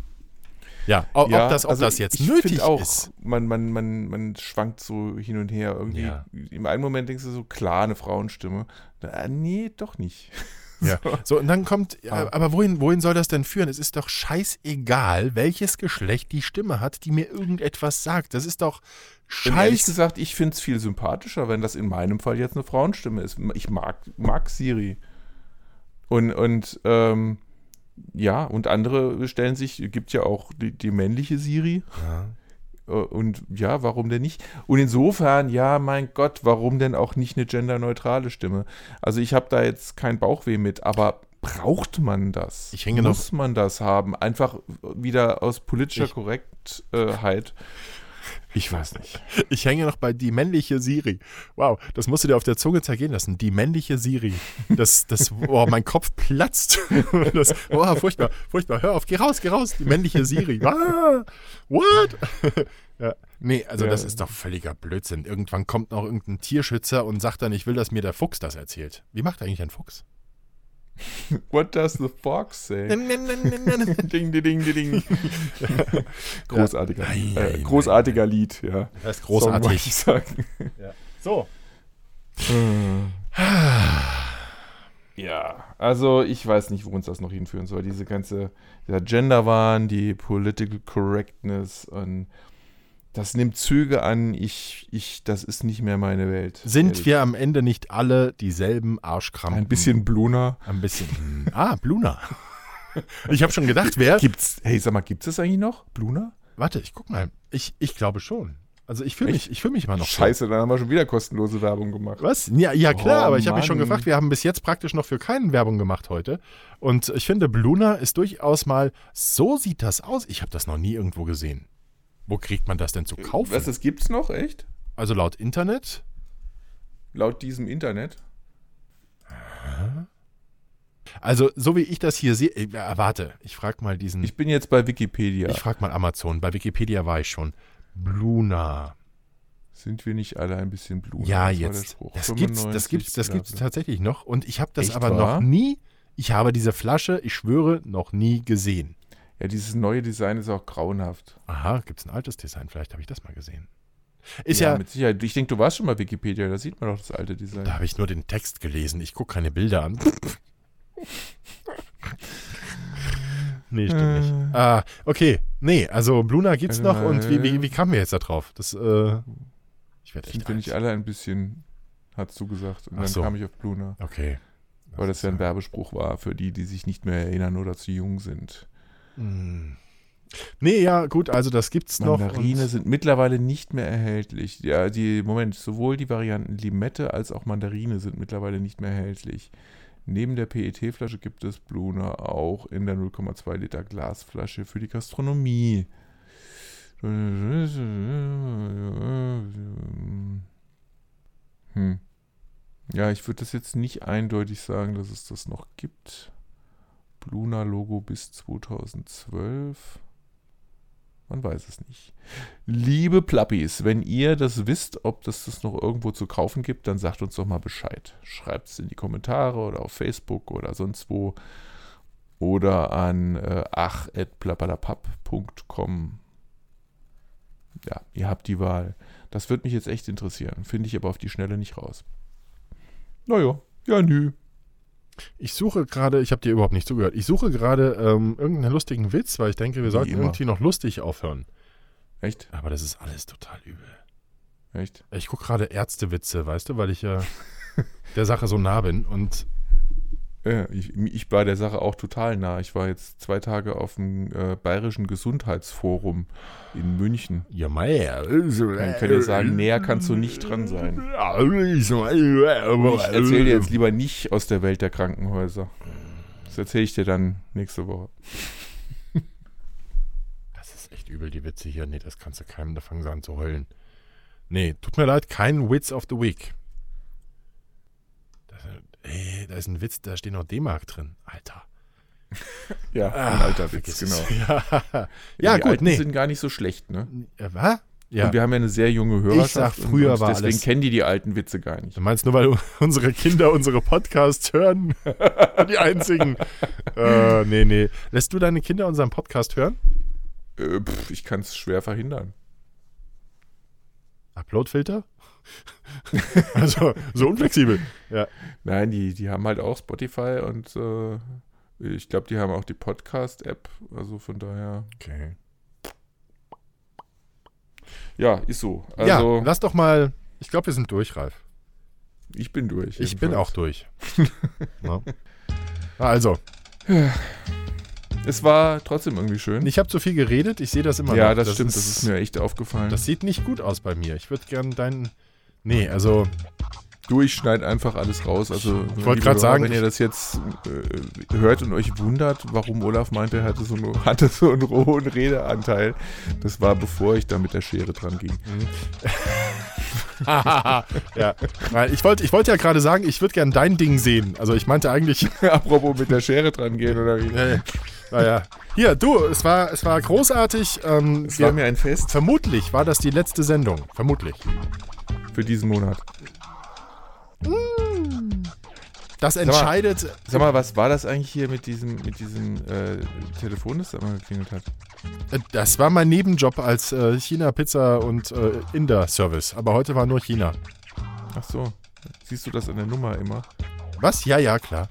Ja, ob, ob, das, ob also das jetzt nötig auch, ist. Man, man, man, man schwankt so hin und her. Irgendwie. Ja. Im einen Moment denkst du so, klar, eine Frauenstimme. Äh, nee, doch nicht. (laughs) (laughs) Ja. So, und dann kommt, ja, Ah. aber wohin, wohin soll das denn führen? Es ist doch scheißegal, welches Geschlecht die Stimme hat, die mir irgendetwas sagt. Das ist doch Und ehrlich scheiß. gesagt, ich finde es viel sympathischer, wenn das in meinem Fall jetzt eine Frauenstimme ist. Ich mag, mag Siri. Und, und ähm, ja, und andere stellen sich, gibt ja auch die, die männliche Siri. Äh, Und ja, warum denn nicht? Und insofern, ja, mein Gott, warum denn auch nicht eine genderneutrale Stimme? Also ich habe da jetzt kein Bauchweh mit, aber braucht man das? Hänge noch- Muss man das haben? Einfach wieder aus politischer Ich- Korrektheit. Ich weiß nicht. Ich hänge noch bei die männliche Siri. Wow, das musst du dir auf der Zunge zergehen lassen. Die männliche Siri. Das, das, oh, mein Kopf platzt. (laughs) Das, oh, furchtbar, furchtbar. Hör auf, geh raus, geh raus. Die männliche Siri. Ah, what? (laughs) Ja. Nee, also Ja. das ist doch völliger Blödsinn. Irgendwann kommt noch irgendein Tierschützer und sagt dann, ich will, dass mir der Fuchs das erzählt. Wie macht eigentlich ein Fuchs? (laughs) What does the fox say? Ding, ding, ding, ding. Großartiger, Nein, äh, nein, großartiger Lied, ja. Das ist großartig. ich sagen. So. Ja, also ich weiß nicht, wo uns das noch hinführen soll. Diese ganze, der Genderwahn, die Political Correctness und das nimmt Züge an. Ich, ich, das ist nicht mehr meine Welt. Sind ehrlich. wir am Ende nicht alle dieselben Arschkrampen? ein bisschen Bluna? Ein bisschen. Ah, Bluna. Ich habe schon gedacht, wer. Gibt's, hey, sag mal, gibt es das eigentlich noch? Bluna? Warte, ich guck mal. Ich, ich glaube schon. Also ich fühle mich, ich fühl mich immer noch. Scheiße, dann haben wir schon wieder kostenlose Werbung gemacht. Was? Ja, ja klar, Oh, aber ich habe mich schon gefragt, wir haben bis jetzt praktisch noch für keinen Werbung gemacht heute. Und ich finde, Bluna ist durchaus mal, so sieht das aus. Ich habe das noch nie irgendwo gesehen. Wo kriegt man das denn zu kaufen? Was, das gibt's noch, echt? also laut Internet? Laut diesem Internet? Also so wie ich das hier sehe, äh, warte, ich frage mal diesen, Ich bin jetzt bei Wikipedia. ich frage mal Amazon. Bei Wikipedia war ich schon. Bluna. Sind wir nicht alle ein bisschen Blumen? Ja, Das war jetzt. Das gibt's, das 95, gibt's, das gibt's tatsächlich noch. Und ich habe das Echt aber wahr? noch nie, ich habe diese Flasche, ich schwöre, noch nie gesehen. Ja, dieses neue Design ist auch grauenhaft. Aha, gibt's ein altes Design? Vielleicht habe ich das mal gesehen. Ist ja, mit Sicherheit. Ich denke, du warst schon mal Wikipedia, da sieht man doch das alte Design. da habe ich nur den Text gelesen. Ich gucke keine Bilder an. (laughs) nee, stimmt nicht. Ah, okay. Nee, also Bluna gibt's noch und wie, wie, wie kamen wir jetzt da drauf? Das, äh, ich werde echt Sind wir nicht alle ein bisschen, hast du gesagt. Und Ach dann so. kam ich auf Bluna. Okay. Weil das ja ein Werbespruch war für die, die sich nicht mehr erinnern oder zu jung sind. Hm. Nee, ja, gut, also das gibt's noch. Mandarine sind mittlerweile nicht mehr erhältlich. Ja, die, Moment, sowohl die Varianten Limette als auch Mandarine sind mittlerweile nicht mehr erhältlich. Neben der PET-Flasche gibt es Bluna auch in der 0,2 Liter Glasflasche für die Gastronomie. Hm. Ja, ich würde das jetzt nicht eindeutig sagen, dass es das noch gibt. Bluna-Logo bis 2012. Man weiß es nicht. Liebe Plappis, wenn ihr das wisst, ob das das noch irgendwo zu kaufen gibt, dann sagt uns doch mal Bescheid. Schreibt es in die Kommentare oder auf Facebook oder sonst wo. Oder an äh, ach.plappalapapp.com. Ja, ihr habt die Wahl. Das würde mich jetzt echt interessieren. Finde ich aber auf die Schnelle nicht raus. Naja, ja, nü. Ich suche gerade, ich habe dir überhaupt nicht zugehört, ich suche gerade ähm, irgendeinen lustigen Witz, weil ich denke, wir sollten irgendwie noch lustig aufhören. Echt? Aber das ist alles total übel. Echt? Ich gucke gerade Ärztewitze, weißt du, weil ich ja (laughs) der Sache so nah bin und Ja, ich, ich war der Sache auch total nah. Ich war jetzt zwei Tage auf dem äh, Bayerischen Gesundheitsforum in München. ja. Also, Man könnte ja sagen, näher kannst du nicht dran sein. Ich Ich erzähle dir jetzt lieber nicht aus der Welt der Krankenhäuser. Das erzähle ich dir dann nächste Woche. Das ist echt übel, die Witze hier. Nee, das kannst du keinem, da fangen sie an zu heulen. Nee, tut mir leid, kein Witz of the Week. Ey, da ist ein Witz, da steht noch D-Mark drin. Alter. (laughs) Ja, Ah, ein alter Witz, genau. (laughs) Ja, ja die gut, Alten nee. sind gar nicht so schlecht, ne? Äh, was? Ja. Und wir haben ja eine sehr junge Hörerschaft. sag, früher und, und war deswegen alles- kennen die die alten Witze gar nicht. Du meinst nur, weil (laughs) unsere Kinder unsere Podcasts hören? die einzigen. äh, nee, nee. Lässt du deine Kinder unseren Podcast hören? Äh, pff, ich kann es schwer verhindern. Uploadfilter? (laughs) also, so unflexibel. Ja. Nein, die, die haben halt auch Spotify und äh, ich glaube, die haben auch die Podcast-App. Also von daher, Okay. ja, ist so. ja, Also lass doch mal. Ich glaube, wir sind durch, Ralf. ich bin durch. Ich bin jedenfalls. auch durch. (laughs) ja. Also, Es war trotzdem irgendwie schön. ich habe zu viel geredet. Ich sehe das immer ja, noch. das, stimmt. das ist mir echt aufgefallen. Das sieht nicht gut aus bei mir. Ich würde gern deinen. Nee, also. du, ich schneide einfach alles raus. Also, Ich wollte Hörer, sagen, wenn ihr das jetzt äh, hört und euch wundert, warum Olaf meinte, er hatte so, einen- (laughs) hatte so einen hohen Redeanteil, das war bevor ich da mit der Schere dran ging. (laughs) ja. Weil ich wollte ich wollte ja gerade sagen, ich würde gern dein Ding sehen. Also, ich meinte eigentlich. (laughs) Apropos mit der Schere dran gehen oder wie? Naja. Hier, du, es war, es war großartig. Ähm, Es war mir ein Fest vermutlich war das die letzte Sendung. Vermutlich. Für diesen Monat. Das mal- entscheidet. Sag mal, was war das eigentlich hier mit diesem, mit diesem äh, Telefon, das da immer geklingelt hat? äh, Das war mein Nebenjob als äh, China-Pizza- und äh, Inder-Service. Aber heute war nur China. Ach so. Siehst du das an der Nummer immer? Was? Ja, ja, klar.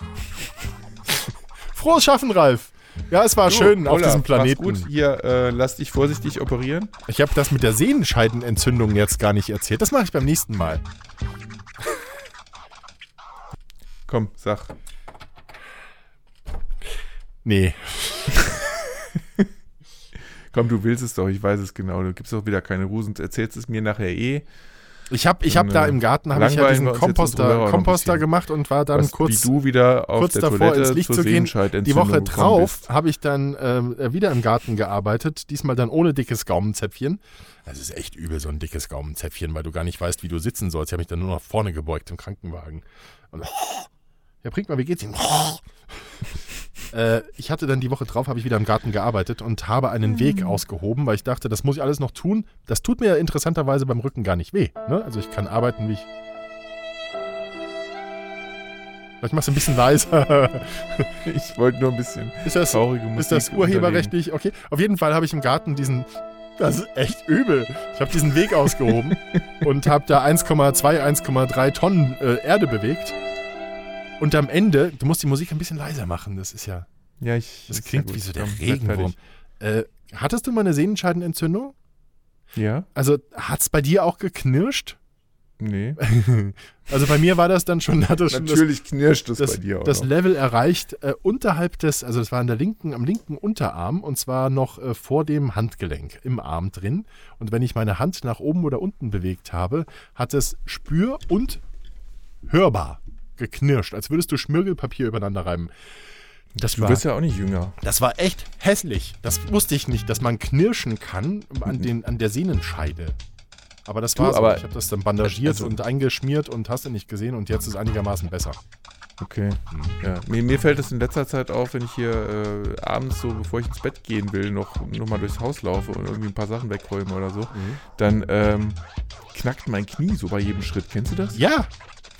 (laughs) Frohes Schaffen, Ralf. Ja, es war Du, schön auf Olaf, diesem mach's Planeten. Gut, hier, äh, lass dich vorsichtig operieren. Ich habe das mit der Sehenscheidenentzündung jetzt gar nicht erzählt. Das mache ich beim nächsten Mal. (laughs) Komm, sag. Nee. (laughs) Komm, du willst es doch, ich weiß es genau. Du gibst doch wieder keine Rusen, erzählst es mir nachher eh. Ich habe ich hab da äh, im Garten hab ich ja diesen Komposter, Komposter gemacht und war dann kurz, wie du wieder auf kurz der davor Toilette ins Licht zu gehen. Die Woche drauf habe ich dann ähm, äh, wieder im Garten gearbeitet, diesmal dann ohne dickes Gaumenzäpfchen. Das ist echt übel, so ein dickes Gaumenzäpfchen, weil du gar nicht weißt, wie du sitzen sollst. Ich habe mich dann nur nach vorne gebeugt im Krankenwagen. Und, (laughs) ja, bringt mal, wie geht's Ihnen? (laughs) Äh, ich hatte dann die Woche drauf, habe ich wieder im Garten gearbeitet und habe einen Weg ausgehoben, weil ich dachte, das muss ich alles noch tun. Das tut mir interessanterweise beim Rücken gar nicht weh. Ne? Also ich kann arbeiten, wie ich. Vielleicht machst du ein bisschen leiser. (laughs) Ich wollte nur ein bisschen Ist das, traurige Musik ist das urheberrechtlich? Okay. Auf jeden Fall habe ich im Garten diesen. Das ist echt übel. Ich habe diesen Weg ausgehoben (laughs) und habe da 1,2, 1,3 Tonnen äh, Erde bewegt. Und am Ende, du musst die Musik ein bisschen leiser machen. Das ist ja. Ja, ich. Das klingt ja wie so der Komm, Regenwurm. Äh, hattest du mal eine Sehnenscheidenentzündung? Ja? Also hat's bei dir auch geknirscht? Nee. (laughs) Also bei mir war das dann schon, hat das schon das, Natürlich knirscht es das, bei dir auch. das. Level erreicht äh, unterhalb des, also das war an der linken, am linken Unterarm und zwar noch äh, vor dem Handgelenk im Arm drin. Und wenn ich meine Hand nach oben oder unten bewegt habe, hat es spür- und hörbar geknirscht, als würdest du Schmirgelpapier übereinander reiben. Das Du war, wirst ja auch nicht jünger. das war echt hässlich. Das wusste ich nicht, dass man knirschen kann an, den, an der Sehnenscheide. Aber das war so. aber- ich habe das dann bandagiert Also- und eingeschmiert und hast du nicht gesehen und jetzt ist einigermaßen besser. Okay. Ja. Mir, mir fällt es in letzter Zeit auf, wenn ich hier äh, abends so, bevor ich ins Bett gehen will, noch, noch mal durchs Haus laufe und irgendwie ein paar Sachen wegräume oder so, dann ähm, knackt mein Knie so bei jedem Schritt. Kennst du das? Ja,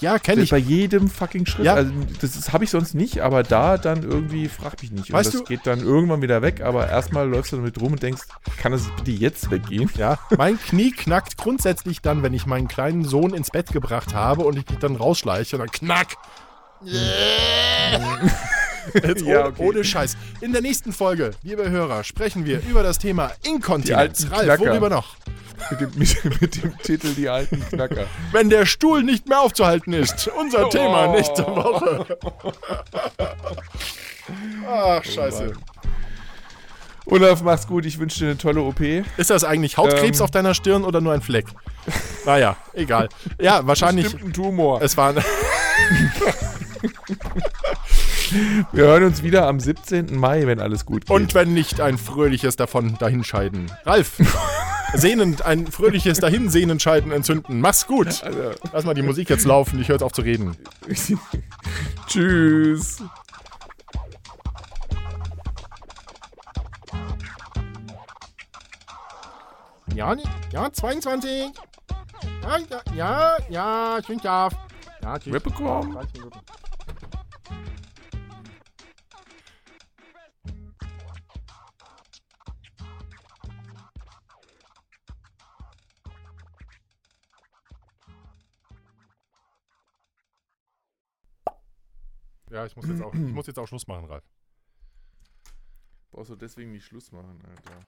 ja, kenne ich. Bei jedem fucking Schritt. Ja. Also, das ist- habe ich sonst nicht, aber da dann irgendwie frag mich nicht. Weißt und das du- geht dann irgendwann wieder weg, aber erstmal läufst du damit rum und denkst, kann das bitte jetzt weggehen? Ja, mein Knie knackt grundsätzlich dann, wenn ich meinen kleinen Sohn ins Bett gebracht habe und ich mich dann rausschleiche und dann knack. (laughs) (laughs) Jetzt Ja, ohne, okay. ohne Scheiß. In der nächsten Folge, liebe Hörer, sprechen wir über das Thema Inkontinenz. Ralf, Knacker. worüber noch? Mit dem, mit, mit dem Titel Die alten Knacker. Wenn der Stuhl nicht mehr aufzuhalten ist. Unser Thema Oh. nächste Woche. (laughs) Ach, scheiße. Olaf, mach's gut. Ich wünsche dir eine tolle OP. Ist das eigentlich Hautkrebs Ähm. auf deiner Stirn oder nur ein Fleck? Naja, egal. Ja, wahrscheinlich. Bestimmt ein Tumor. Es war. (laughs) Wir hören uns wieder am 17. Mai, wenn alles gut geht. Und wenn nicht ein fröhliches davon dahinscheiden. Ralf, sehnend, ein fröhliches Dahinsehnenscheiden entzünden. Mach's gut. Also, Lass mal die Musik jetzt laufen, ich höre jetzt auf zu reden. (laughs) tschüss. Ja, ja, 22. Ja, ja, ja, ja, ich bin scharf. Ja, tschüss. Mitbekommen? Ja, ich muss jetzt auch, ich (clears throat) muss jetzt auch Schluss machen, Ralf. Brauchst du deswegen nicht Schluss machen, Alter.